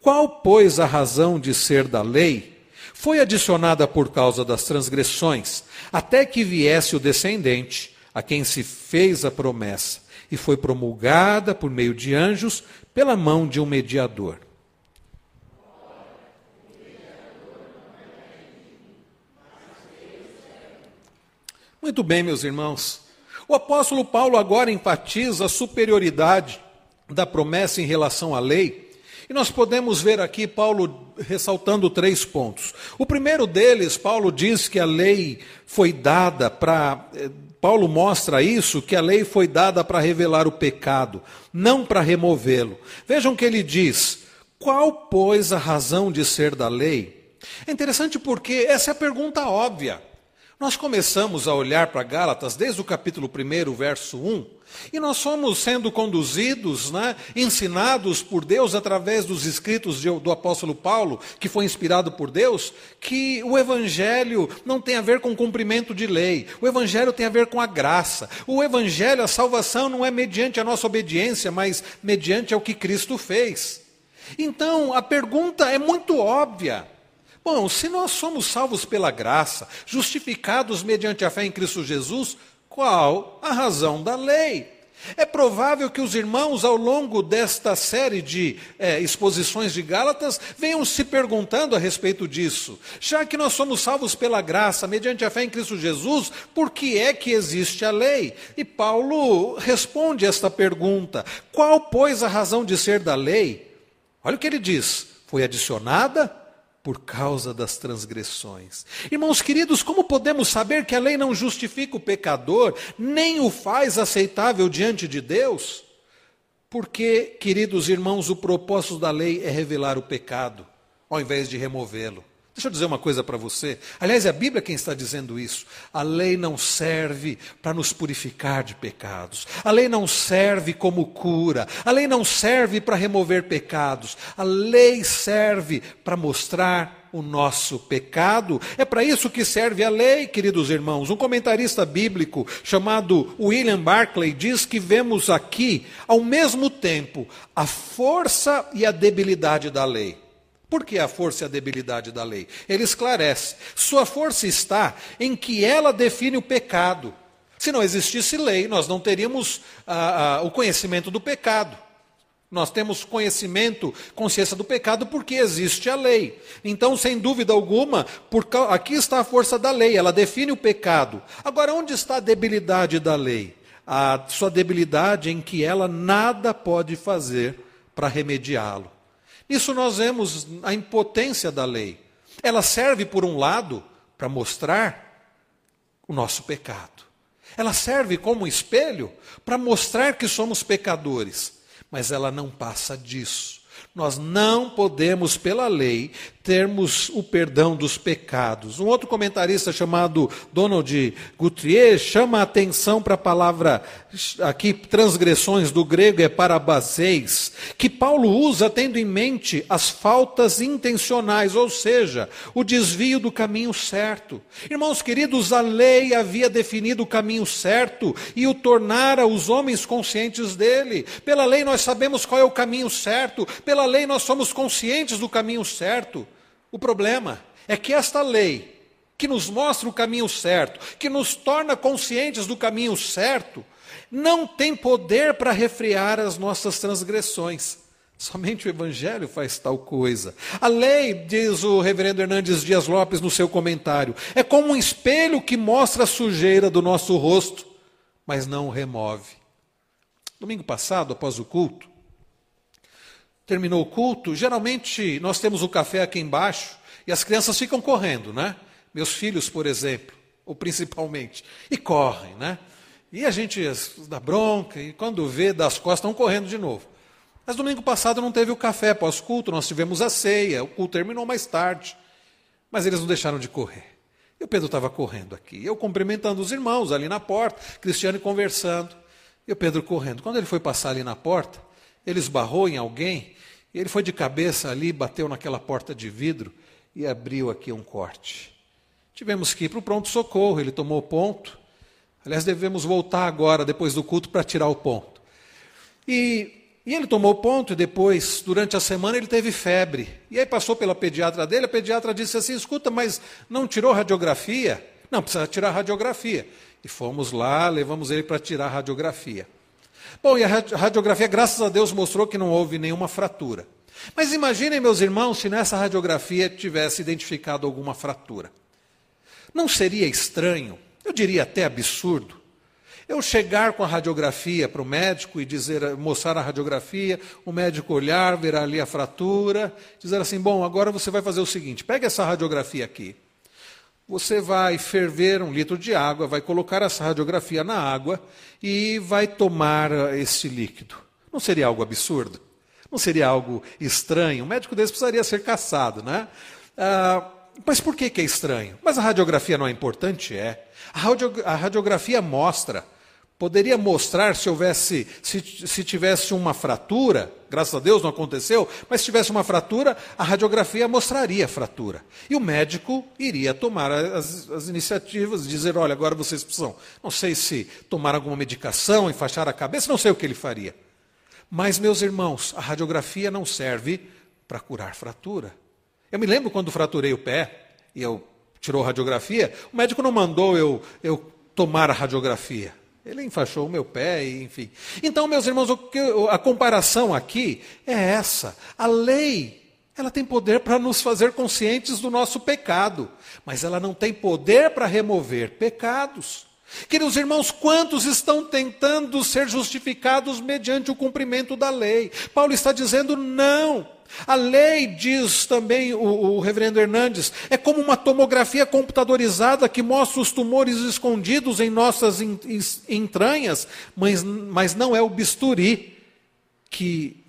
Qual, pois, a razão de ser da lei? Foi adicionada por causa das transgressões, até que viesse o descendente a quem se fez a promessa, e foi promulgada por meio de anjos pela mão de um mediador. Muito bem, meus irmãos. O apóstolo Paulo agora enfatiza a superioridade da promessa em relação à lei. E nós podemos ver aqui Paulo ressaltando três pontos. O primeiro deles, Paulo diz que a lei foi dada para eh, Paulo mostra isso, que a lei foi dada para revelar o pecado, não para removê-lo. Vejam que ele diz: qual, pois, a razão de ser da lei? É interessante porque essa é a pergunta óbvia. Nós começamos a olhar para Gálatas desde o capítulo 1, verso 1, e nós fomos sendo conduzidos, né, ensinados por Deus através dos escritos de, do apóstolo Paulo, que foi inspirado por Deus, que o evangelho não tem a ver com cumprimento de lei, o evangelho tem a ver com a graça. O evangelho, a salvação não é mediante a nossa obediência, mas mediante ao que Cristo fez. Então, a pergunta é muito óbvia. Bom, se nós somos salvos pela graça, justificados mediante a fé em Cristo Jesus, qual a razão da lei? É provável que os irmãos, ao longo desta série de é, exposições de Gálatas, venham se perguntando a respeito disso. Já que nós somos salvos pela graça, mediante a fé em Cristo Jesus, por que é que existe a lei? E Paulo responde esta pergunta: qual, pois, a razão de ser da lei? Olha o que ele diz: foi adicionada por causa das transgressões. Irmãos queridos, como podemos saber que a lei não justifica o pecador, nem o faz aceitável diante de Deus? Porque, queridos irmãos, o propósito da lei é revelar o pecado, ao invés de removê-lo. Deixa eu dizer uma coisa para você. Aliás, é a Bíblia quem está dizendo isso. A lei não serve para nos purificar de pecados. A lei não serve como cura. A lei não serve para remover pecados. A lei serve para mostrar o nosso pecado. É para isso que serve a lei, queridos irmãos. Um comentarista bíblico chamado William Barclay diz que vemos aqui, ao mesmo tempo, a força e a debilidade da lei. Por que a força e a debilidade da lei? Ele esclarece. Sua força está em que ela define o pecado. Se não existisse lei, nós não teríamos ah, ah, o conhecimento do pecado. Nós temos conhecimento, consciência do pecado, porque existe a lei. Então, sem dúvida alguma, por, aqui está a força da lei, ela define o pecado. Agora, onde está a debilidade da lei? A sua debilidade em que ela nada pode fazer para remediá-lo. Isso nós vemos a impotência da lei. Ela serve, por um lado, para mostrar o nosso pecado. Ela serve como espelho para mostrar que somos pecadores, mas ela não passa disso. Nós não podemos, pela lei, termos o perdão dos pecados. Um outro comentarista chamado Donald Guthrie chama a atenção para a palavra aqui, transgressões do grego é parabaseis, que Paulo usa tendo em mente as faltas intencionais, ou seja, o desvio do caminho certo. Irmãos queridos, a lei havia definido o caminho certo e o tornara os homens conscientes dele. Pela lei nós sabemos qual é o caminho certo, pela lei nós somos conscientes do caminho certo. O problema é que esta lei, que nos mostra o caminho certo, que nos torna conscientes do caminho certo, não tem poder para refrear as nossas transgressões. Somente o Evangelho faz tal coisa. A lei, diz o reverendo Hernandes Dias Lopes no seu comentário, é como um espelho que mostra a sujeira do nosso rosto, mas não o remove. Domingo passado, após o culto, terminou o culto, geralmente nós temos o café aqui embaixo e as crianças ficam correndo, né? Meus filhos, por exemplo, ou principalmente, e correm, né? E a gente dá bronca e quando vê das costas estão correndo de novo. Mas domingo passado não teve o café pós-culto, nós tivemos a ceia, o culto terminou mais tarde. Mas eles não deixaram de correr. E o Pedro estava correndo aqui, eu cumprimentando os irmãos ali na porta, Cristiano conversando, e o Pedro correndo. Quando ele foi passar ali na porta, ele esbarrou em alguém, e ele foi de cabeça ali, bateu naquela porta de vidro e abriu aqui um corte. Tivemos que ir para o pronto-socorro, ele tomou ponto. Aliás, devemos voltar agora, depois do culto, para tirar o ponto. E, e ele tomou ponto, e depois, durante a semana, ele teve febre. E aí passou pela pediatra dele, a pediatra disse assim: escuta, mas não tirou radiografia? Não, precisa tirar radiografia. E fomos lá, levamos ele para tirar radiografia. Bom, e a radiografia, graças a Deus, mostrou que não houve nenhuma fratura. Mas imaginem, meus irmãos, se nessa radiografia tivesse identificado alguma fratura. Não seria estranho, eu diria até absurdo, eu chegar com a radiografia para o médico e dizer, mostrar a radiografia, o médico olhar, ver ali a fratura, dizer assim: bom, agora você vai fazer o seguinte: pega essa radiografia aqui, você vai ferver um litro de água, vai colocar essa radiografia na água e vai tomar eh, esse líquido. Não seria algo absurdo? Não seria algo estranho? Um médico desse precisaria ser caçado, né? Ah, mas por que, que é estranho? Mas a radiografia não é importante? É. A, radiografia mostra Poderia mostrar se houvesse, se, se, tivesse uma fratura, graças a Deus não aconteceu, mas se tivesse uma fratura, a radiografia mostraria a fratura. E o médico iria tomar as, as iniciativas, dizer, olha, agora vocês precisam, não sei se tomar alguma medicação, enfaixar a cabeça, não sei o que ele faria. Mas, meus irmãos, a radiografia não serve para curar fratura. Eu me lembro quando fraturei o pé e eu tirou a radiografia, o médico não mandou eu, eu tomar a radiografia. Ele enfaixou o meu pé, enfim. Então, meus irmãos, a comparação aqui é essa. A lei, ela tem poder para nos fazer conscientes do nosso pecado, mas ela não tem poder para remover pecados. Queridos irmãos, quantos estão tentando ser justificados mediante o cumprimento da lei? Paulo está dizendo não. A lei, diz também o, o, reverendo Hernandes, é como uma tomografia computadorizada que mostra os tumores escondidos em nossas entranhas, mas, mas não é o bisturi que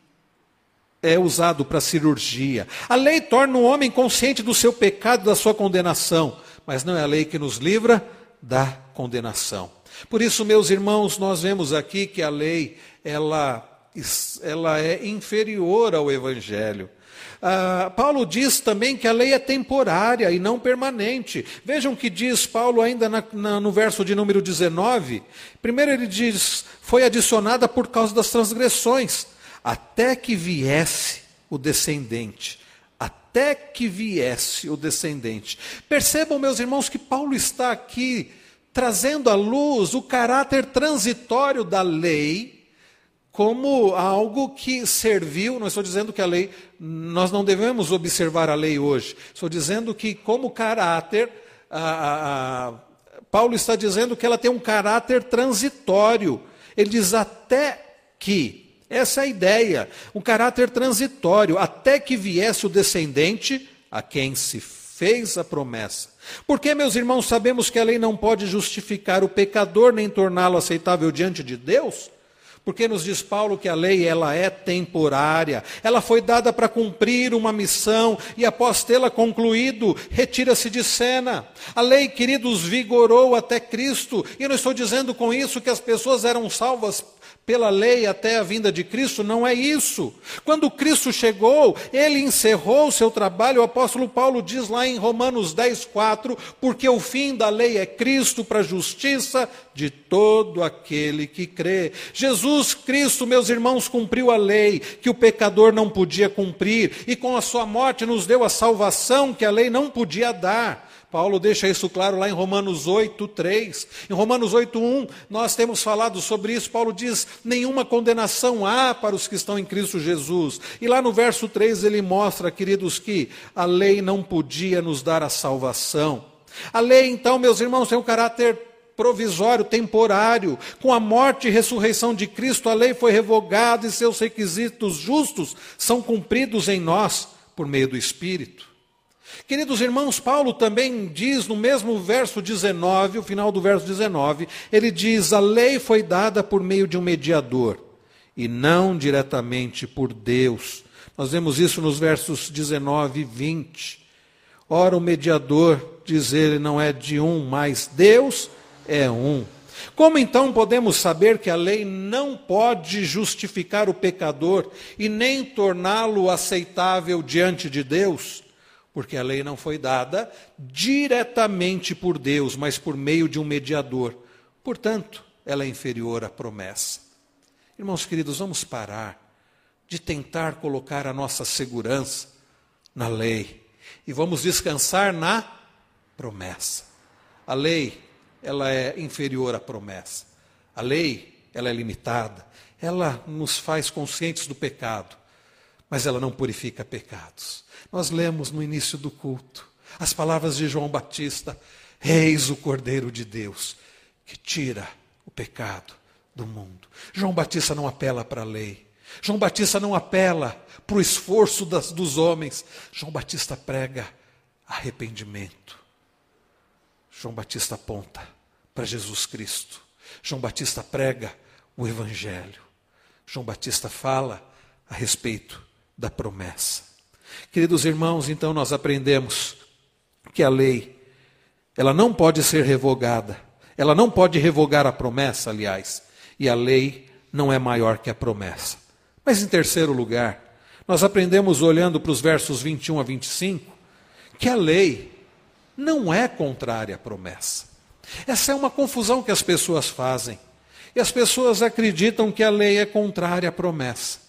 é usado para cirurgia. A lei torna o homem consciente do seu pecado e da sua condenação, mas não é a lei que nos livra da condenação. Por isso, meus irmãos, nós vemos aqui que a lei, ela ela é inferior ao Evangelho. Ah, Paulo diz também que a lei é temporária e não permanente. Vejam que diz Paulo ainda na, na, no verso de número 19. Primeiro ele diz: foi adicionada por causa das transgressões, até que viesse o descendente. Até que viesse o descendente. Percebam, meus irmãos, que Paulo está aqui trazendo à luz o caráter transitório da lei como algo que serviu, não estou dizendo que a lei, nós não devemos observar a lei hoje, estou dizendo que, como caráter, a, a, a, Paulo está dizendo que ela tem um caráter transitório. Ele diz até que, essa é a ideia, um caráter transitório, até que viesse o descendente a quem se fez a promessa. Porque, meus irmãos, sabemos que a lei não pode justificar o pecador nem torná-lo aceitável diante de Deus? Porque nos diz Paulo que a lei ela é temporária. Ela foi dada para cumprir uma missão e após tê-la concluído, retira-se de cena. A lei, queridos, vigorou até Cristo. E eu não estou dizendo com isso que as pessoas eram salvas pela lei até a vinda de Cristo, não é isso. Quando Cristo chegou, ele encerrou o seu trabalho, o apóstolo Paulo diz lá em Romanos 10, 4, porque o fim da lei é Cristo para a justiça de todo aquele que crê. Jesus Cristo, meus irmãos, cumpriu a lei que o pecador não podia cumprir, e com a sua morte nos deu a salvação que a lei não podia dar. Paulo deixa isso claro lá em Romanos 8, 3. Em Romanos 8, 1, nós temos falado sobre isso. Paulo diz: nenhuma condenação há para os que estão em Cristo Jesus. E lá no verso 3 ele mostra, queridos, que a lei não podia nos dar a salvação. A lei, então, meus irmãos, tem um caráter provisório, temporário. Com a morte e ressurreição de Cristo, a lei foi revogada e seus requisitos justos são cumpridos em nós por meio do Espírito. Queridos irmãos, Paulo também diz no mesmo verso 19, o final do verso 19, ele diz: A lei foi dada por meio de um mediador e não diretamente por Deus. Nós vemos isso nos versos 19 e 20. Ora, o mediador, diz ele, não é de um, mas Deus é um. Como então podemos saber que a lei não pode justificar o pecador e nem torná-lo aceitável diante de Deus? Porque a lei não foi dada diretamente por Deus, mas por meio de um mediador. Portanto, ela é inferior à promessa. Irmãos queridos, vamos parar de tentar colocar a nossa segurança na lei e vamos descansar na promessa. A lei, ela é inferior à promessa. A lei, ela é limitada. Ela nos faz conscientes do pecado, mas ela não purifica pecados. Nós lemos no início do culto as palavras de João Batista: Eis o Cordeiro de Deus que tira o pecado do mundo. João Batista não apela para a lei. João Batista não apela para o esforço das, dos homens. João Batista prega arrependimento. João Batista aponta para Jesus Cristo. João Batista prega o Evangelho. João Batista fala a respeito da promessa. Queridos irmãos, então nós aprendemos que a lei, ela não pode ser revogada, ela não pode revogar a promessa, aliás, e a lei não é maior que a promessa. Mas em terceiro lugar, nós aprendemos olhando para os versos 21 a 25, que a lei não é contrária à promessa. Essa é uma confusão que as pessoas fazem. E as pessoas acreditam que a lei é contrária à promessa.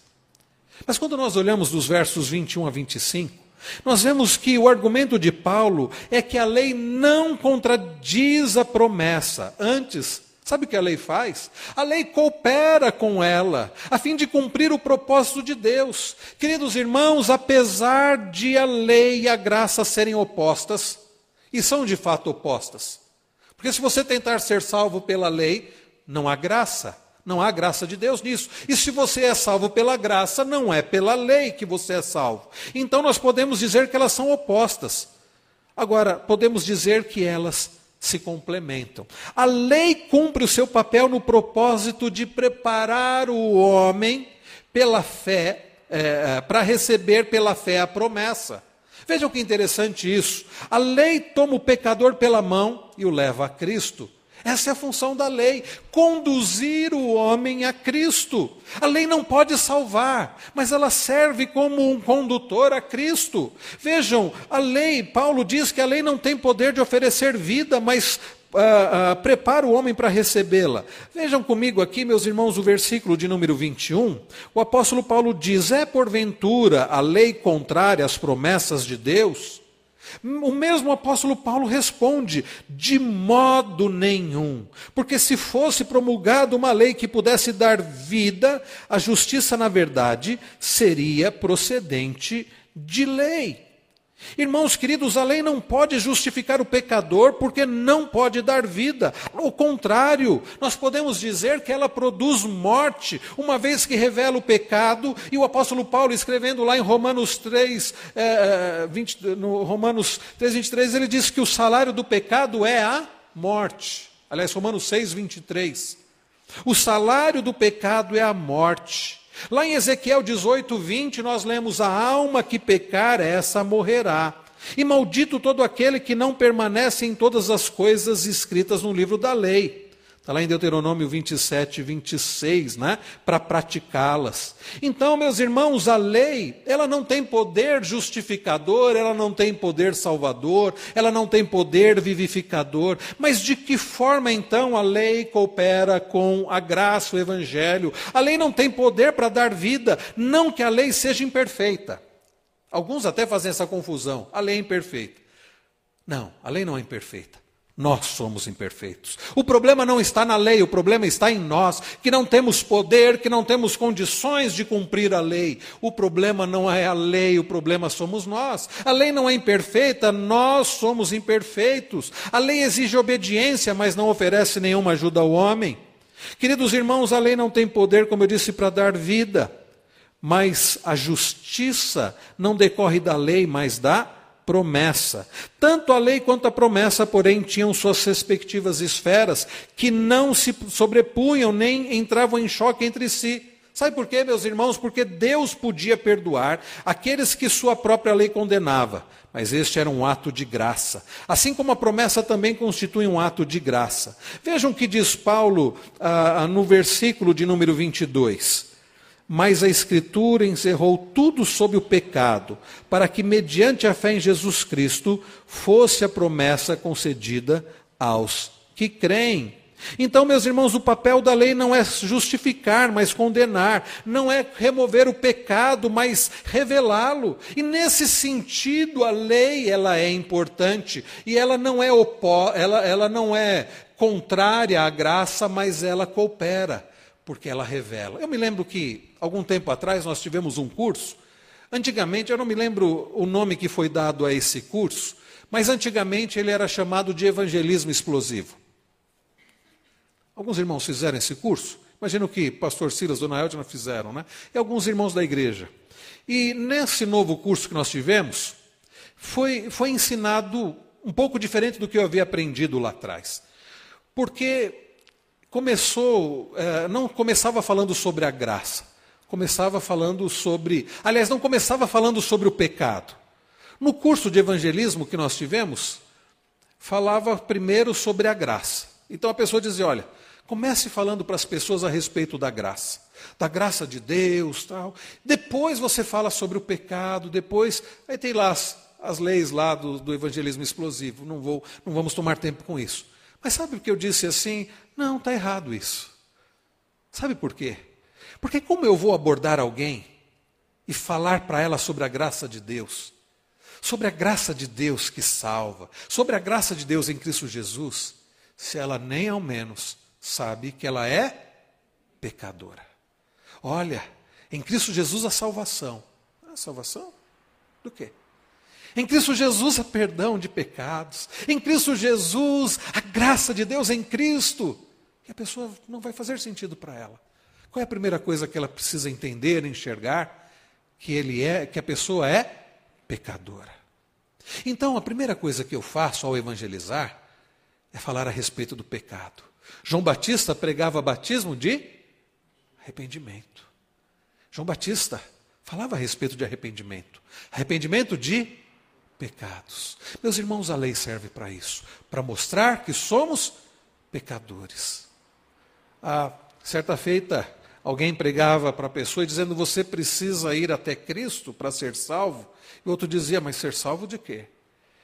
Mas quando nós olhamos dos versos 21 a 25, nós vemos que o argumento de Paulo é que a lei não contradiz a promessa. Antes, sabe o que a lei faz? A lei coopera com ela, a fim de cumprir o propósito de Deus. Queridos irmãos, apesar de a lei e a graça serem opostas, e são de fato opostas, porque se você tentar ser salvo pela lei, não há graça. Não há graça de Deus nisso. E se você é salvo pela graça, não é pela lei que você é salvo. Então nós podemos dizer que elas são opostas. Agora, podemos dizer que elas se complementam. A lei cumpre o seu papel no propósito de preparar o homem pela fé, é, é para receber pela fé a promessa. Vejam que interessante isso. A lei toma o pecador pela mão e o leva a Cristo. Essa é a função da lei, conduzir o homem a Cristo. A lei não pode salvar, mas ela serve como um condutor a Cristo. Vejam, a lei, Paulo diz que a lei não tem poder de oferecer vida, mas Uh, uh, prepara o homem para recebê-la. Vejam comigo aqui, meus irmãos, o versículo de número 21. O apóstolo Paulo diz: É porventura a lei contrária às promessas de Deus? O mesmo apóstolo Paulo responde: de modo nenhum. Porque se fosse promulgada uma lei que pudesse dar vida, a justiça, na verdade, seria procedente de lei. Irmãos queridos, a lei não pode justificar o pecador porque não pode dar vida. Ao contrário, nós podemos dizer que ela produz morte, uma vez que revela o pecado, e o apóstolo Paulo, escrevendo lá em Romanos 3, é, 20, no Romanos 3, 23, ele diz que o salário do pecado é a morte. Aliás, Romanos 6, 23. O salário do pecado é a morte. Lá em Ezequiel 18, 20, nós lemos: A alma que pecar, essa morrerá. E maldito todo aquele que não permanece em todas as coisas escritas no livro da lei. Está lá em Deuteronômio 27, 26, né? Para praticá-las. Então, meus irmãos, a lei, ela não tem poder justificador, ela não tem poder salvador, ela não tem poder vivificador. Mas de que forma, então, a lei coopera com a graça, o evangelho? A lei não tem poder para dar vida, não que a lei seja imperfeita. Alguns até fazem essa confusão. A lei é imperfeita. Não, a lei não é imperfeita. Nós somos imperfeitos. O problema não está na lei, o problema está em nós, que não temos poder, que não temos condições de cumprir a lei. O problema não é a lei, o problema somos nós. A lei não é imperfeita, nós somos imperfeitos. A lei exige obediência, mas não oferece nenhuma ajuda ao homem. Queridos irmãos, a lei não tem poder, como eu disse, para dar vida, mas a justiça não decorre da lei, mas da promessa. Tanto a lei quanto a promessa, porém, tinham suas respectivas esferas, que não se sobrepunham nem entravam em choque entre si. Sabe por quê, meus irmãos? Porque Deus podia perdoar aqueles que sua própria lei condenava, mas este era um ato de graça. Assim como a promessa também constitui um ato de graça. Vejam o que diz Paulo ah, no versículo de número 22 mas a Escritura encerrou tudo sob o pecado, para que, mediante a fé em Jesus Cristo, fosse a promessa concedida aos que creem. Então, meus irmãos, o papel da lei não é justificar, mas condenar, não é remover o pecado, mas revelá-lo. E nesse sentido, a lei ela é importante e ela não é opó, ela, ela não é contrária à graça, mas ela coopera porque ela revela. Eu me lembro que, algum tempo atrás, nós tivemos um curso. Antigamente, eu não me lembro o nome que foi dado a esse curso, mas antigamente ele era chamado de evangelismo explosivo. Alguns irmãos fizeram esse curso. Imagino que pastor Silas Dona Eldina fizeram, né? E alguns irmãos da igreja. E nesse novo curso que nós tivemos, foi, foi ensinado um pouco diferente do que eu havia aprendido lá atrás. Porque começou, é, não começava falando sobre a graça, começava falando sobre. Aliás, não começava falando sobre o pecado. No curso de evangelismo que nós tivemos, falava primeiro sobre a graça. Então a pessoa dizia: olha, comece falando para as pessoas a respeito da graça, da graça de Deus, tal. Depois você fala sobre o pecado, depois aí tem lá as, as leis lá do, do evangelismo explosivo. Não vou, não vamos tomar tempo com isso. Mas sabe o que eu disse assim? Não, está errado isso. Sabe por quê? Porque como eu vou abordar alguém e falar para ela sobre a graça de Deus, sobre a graça de Deus que salva, sobre a graça de Deus em Cristo Jesus, se ela nem ao menos sabe que ela é pecadora? Olha, em Cristo Jesus a salvação. A salvação? Do quê? Em Cristo Jesus há perdão de pecados. Em Cristo Jesus, a graça de Deus em Cristo. E a pessoa não vai fazer sentido para ela. Qual é a primeira coisa que ela precisa entender, enxergar? Que ele é, que a pessoa é pecadora. Então, a primeira coisa que eu faço ao evangelizar é falar a respeito do pecado. João Batista pregava batismo de arrependimento. João Batista falava a respeito de arrependimento. Arrependimento de pecados. Meus irmãos, a lei serve para isso para mostrar que somos pecadores. A certa feita, alguém pregava para a pessoa dizendo: Você precisa ir até Cristo para ser salvo. E o outro dizia: Mas ser salvo de quê?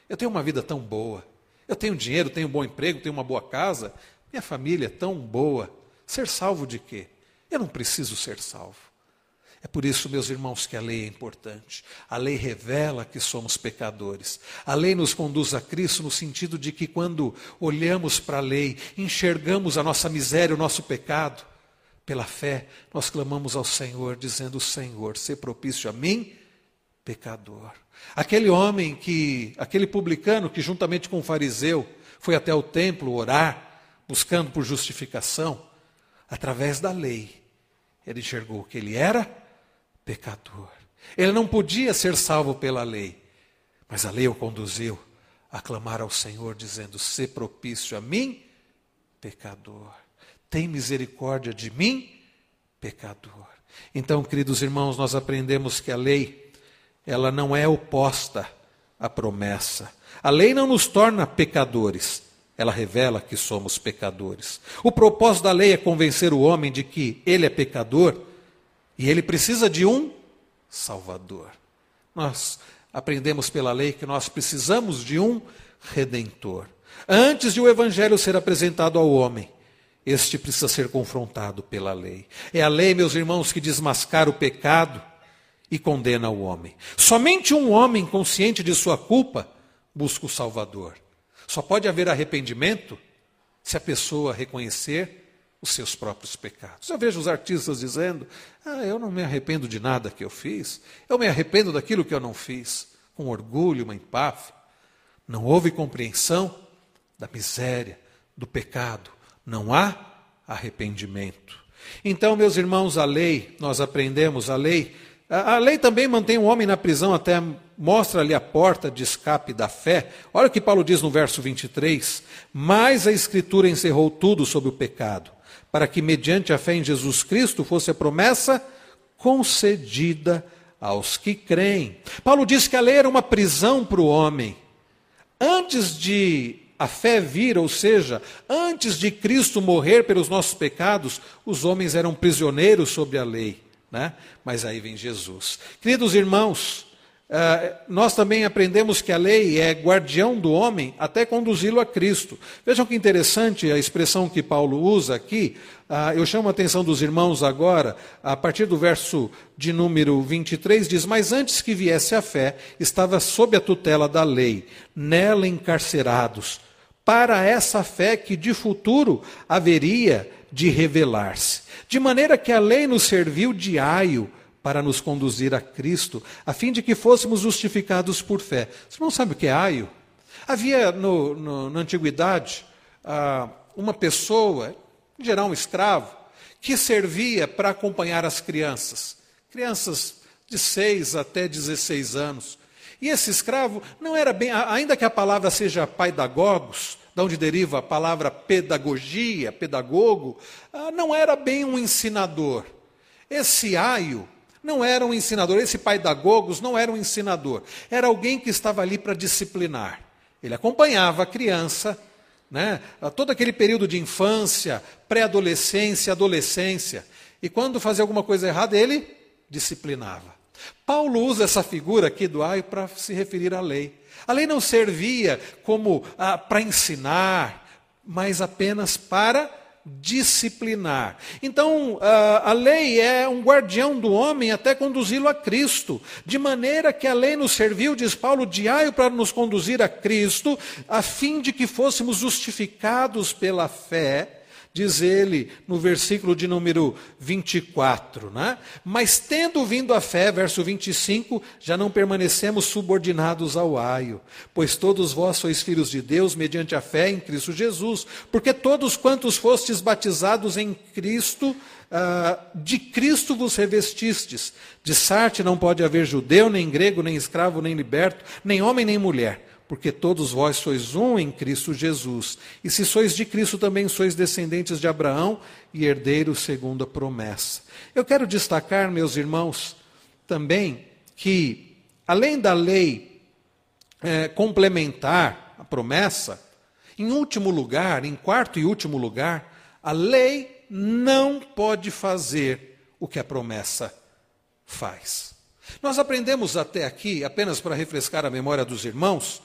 Eu tenho uma vida tão boa. Eu tenho dinheiro, tenho um bom emprego, tenho uma boa casa. Minha família é tão boa. Ser salvo de quê? Eu não preciso ser salvo. É por isso, meus irmãos, que a lei é importante. A lei revela que somos pecadores. A lei nos conduz a Cristo no sentido de que quando olhamos para a lei, enxergamos a nossa miséria, o nosso pecado, pela fé, nós clamamos ao Senhor, dizendo: Senhor, se propício a mim, pecador. Aquele homem que, aquele publicano que juntamente com o fariseu foi até o templo orar, buscando por justificação, através da lei, ele enxergou que ele era pecador. Ele não podia ser salvo pela lei, mas a lei o conduziu a clamar ao Senhor, dizendo: Se propício a mim, pecador. Tem misericórdia de mim, pecador. Então, queridos irmãos, nós aprendemos que a lei, ela não é oposta à promessa. A lei não nos torna pecadores, ela revela que somos pecadores. O propósito da lei é convencer o homem de que ele é pecador e ele precisa de um Salvador. Nós aprendemos pela lei que nós precisamos de um Redentor. Antes de o Evangelho ser apresentado ao homem, este precisa ser confrontado pela lei. É a lei, meus irmãos, que desmascara o pecado e condena o homem. Somente um homem consciente de sua culpa busca o Salvador. Só pode haver arrependimento se a pessoa reconhecer os seus próprios pecados. Eu vejo os artistas dizendo: Ah, eu não me arrependo de nada que eu fiz, eu me arrependo daquilo que eu não fiz, com orgulho, uma empáfia. Não houve compreensão da miséria, do pecado, não há arrependimento. Então, meus irmãos, a lei, nós aprendemos, a lei, a, lei também mantém o homem na prisão até mostra-lhe a porta de escape da fé. Olha o que Paulo diz no verso 23: Mas a Escritura encerrou tudo sobre o pecado para que, mediante a fé em Jesus Cristo, fosse a promessa concedida aos que creem. Paulo diz que a lei era uma prisão para o homem. Antes de a fé vir, ou seja, antes de Cristo morrer pelos nossos pecados, os homens eram prisioneiros sobre a lei. Né? Mas aí vem Jesus. Queridos irmãos, Uh, nós também aprendemos que a lei é guardião do homem até conduzi-lo a Cristo. Vejam que interessante a expressão que Paulo usa aqui. Uh, eu chamo a atenção dos irmãos agora, a partir do verso de número 23, diz: Mas antes que viesse a fé, estava sob a tutela da lei, nela encarcerados, para essa fé que de futuro haveria de revelar-se. De maneira que a lei nos serviu de aio para nos conduzir a Cristo, a fim de que fôssemos justificados por fé. Você não sabe o que é aio? Havia no, no, na antiguidade ah, uma pessoa, em geral um escravo, que servia para acompanhar as crianças, crianças de 6 até 16 anos. E esse escravo não era bem, ainda que a palavra seja paidagogos, de onde deriva a palavra pedagogia, pedagogo, ah, não era bem um ensinador. Esse aio não era um ensinador. Esse pai da Gogos não era um ensinador. Era alguém que estava ali para disciplinar. Ele acompanhava a criança, né, todo aquele período de infância, pré-adolescência, adolescência. E quando fazia alguma coisa errada, ele disciplinava. Paulo usa essa figura aqui do aio para se referir à lei. A lei não servia como ah, para ensinar, mas apenas para disciplinar. Então, a lei é um guardião do homem até conduzi-lo a Cristo, de maneira que a lei nos serviu, diz Paulo, de aio para nos conduzir a Cristo, a fim de que fôssemos justificados pela fé diz ele no versículo de número 24, né? Mas tendo vindo a fé, verso 25, já não permanecemos subordinados ao aio, pois todos vós sois filhos de Deus mediante a fé em Cristo Jesus, porque todos quantos fostes batizados em Cristo, Uh, de Cristo vos revestistes. De Sarte não pode haver judeu, nem grego, nem escravo, nem liberto, nem homem, nem mulher porque todos vós sois um em Cristo Jesus. E se sois de Cristo, também sois descendentes de Abraão e herdeiros segundo a promessa. Eu quero destacar, meus irmãos, também que, além da lei é, complementar a promessa, em último lugar, em quarto e último lugar, a lei não pode fazer o que a promessa faz. Nós aprendemos até aqui, apenas para refrescar a memória dos irmãos,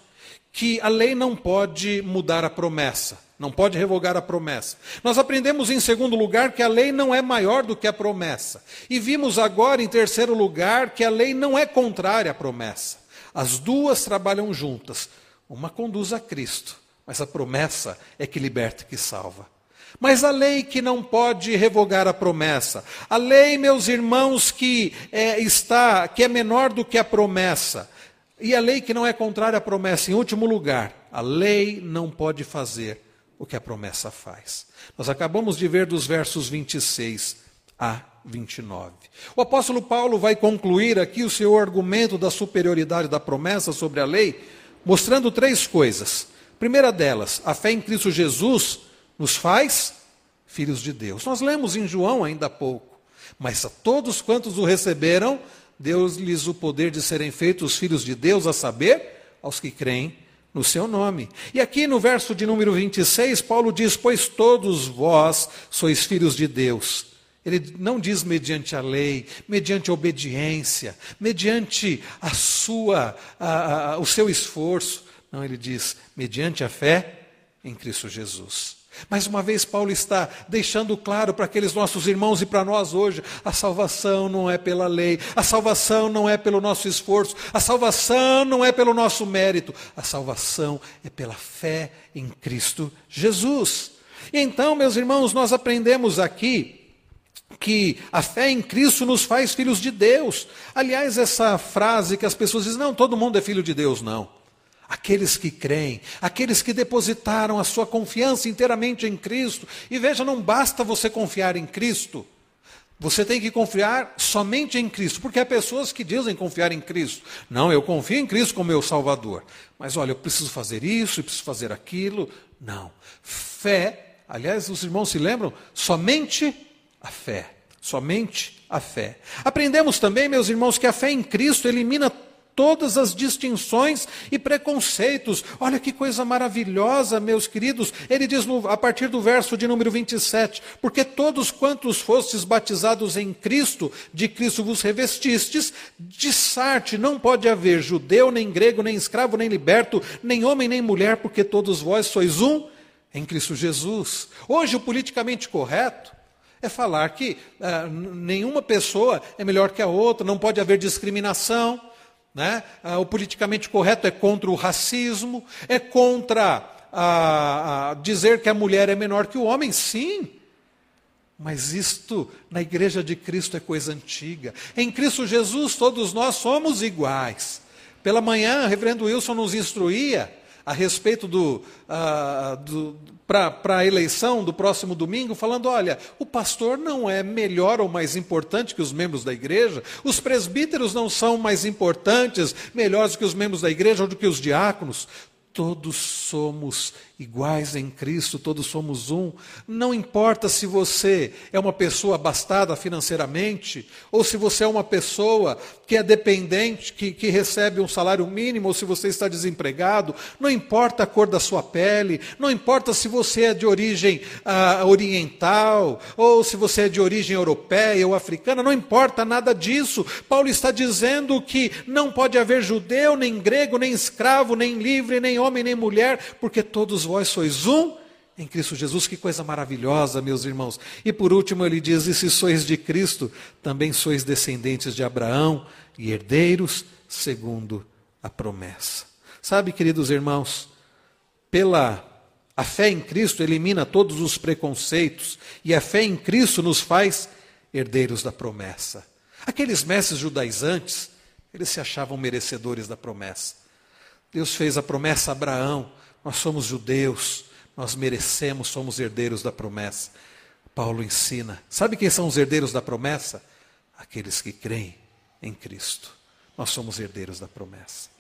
que a lei não pode mudar a promessa, não pode revogar a promessa. Nós aprendemos, em segundo lugar, que a lei não é maior do que a promessa. E vimos agora, em terceiro lugar, que a lei não é contrária à promessa. As duas trabalham juntas. Uma conduz a Cristo, mas a promessa é que liberta e que salva. Mas a lei que não pode revogar a promessa, a lei, meus irmãos, que é, está, que é menor do que a promessa, e a lei que não é contrária à promessa, em último lugar, a lei não pode fazer o que a promessa faz. Nós acabamos de ver dos versos 26 a 29. O apóstolo Paulo vai concluir aqui o seu argumento da superioridade da promessa sobre a lei, mostrando três coisas. Primeira delas, a fé em Cristo Jesus nos faz filhos de Deus. Nós lemos em João ainda há pouco. Mas a todos quantos o receberam, deu-lhes o poder de serem feitos filhos de Deus, a saber, aos que creem no seu nome. E aqui no verso de número 26, Paulo diz: Pois todos vós sois filhos de Deus. Ele não diz mediante a lei, mediante a obediência, mediante a sua, a, a, o seu esforço. Não, ele diz mediante a fé em Cristo Jesus. Mais uma vez, Paulo está deixando claro para aqueles nossos irmãos e para nós hoje: a salvação não é pela lei, a salvação não é pelo nosso esforço, a salvação não é pelo nosso mérito, a salvação é pela fé em Cristo Jesus. E então, meus irmãos, nós aprendemos aqui que a fé em Cristo nos faz filhos de Deus. Aliás, essa frase que as pessoas dizem, não, todo mundo é filho de Deus, não. Aqueles que creem, aqueles que depositaram a sua confiança inteiramente em Cristo. E veja, não basta você confiar em Cristo, você tem que confiar somente em Cristo, porque há pessoas que dizem confiar em Cristo. Não, eu confio em Cristo como meu Salvador. Mas olha, eu preciso fazer isso, eu preciso fazer aquilo. Não. Fé, aliás, os irmãos se lembram? Somente a fé. Somente a fé. Aprendemos também, meus irmãos, que a fé em Cristo elimina todas as distinções e preconceitos. Olha que coisa maravilhosa, meus queridos. Ele diz no, a partir do verso de número 27: Porque todos quantos fostes batizados em Cristo, de Cristo vos revestistes, de Sarte não pode haver judeu, nem grego, nem escravo, nem liberto, nem homem, nem mulher, porque todos vós sois um em Cristo Jesus. Hoje, o politicamente correto é falar que ah, nenhuma pessoa é melhor que a outra, não pode haver discriminação. Né? Ah, o politicamente correto é contra o racismo, é contra a, a dizer que a mulher é menor que o homem, sim. Mas isto na igreja de Cristo é coisa antiga. Em Cristo Jesus todos nós somos iguais. Pela manhã, o reverendo Wilson nos instruía a respeito do, uh, do para a eleição do próximo domingo, falando: olha, o pastor não é melhor ou mais importante que os membros da igreja, os presbíteros não são mais importantes, melhores que os membros da igreja ou do que os diáconos. Todos somos iguais em Cristo, todos somos um. Não importa se você é uma pessoa abastada financeiramente, ou se você é uma pessoa que é dependente, que, que recebe um salário mínimo, ou se você está desempregado, não importa a cor da sua pele, não importa se você é de origem ah, oriental, ou se você é de origem europeia ou africana, não importa nada disso. Paulo está dizendo que não pode haver judeu, nem grego, nem escravo, nem livre, nem homem, nem mulher, porque todos vós sois um em Cristo Jesus. Que coisa maravilhosa, meus irmãos. E por último, ele diz: E se sois de Cristo, também sois descendentes de Abraão e herdeiros segundo a promessa. Sabe, queridos irmãos, pela a fé em Cristo elimina todos os preconceitos e a fé em Cristo nos faz herdeiros da promessa. Aqueles mestres judaizantes, eles se achavam merecedores da promessa. Deus fez a promessa a Abraão: nós somos judeus, nós merecemos, somos herdeiros da promessa. Paulo ensina: sabe quem são os herdeiros da promessa? Aqueles que creem em Cristo. Nós somos herdeiros da promessa.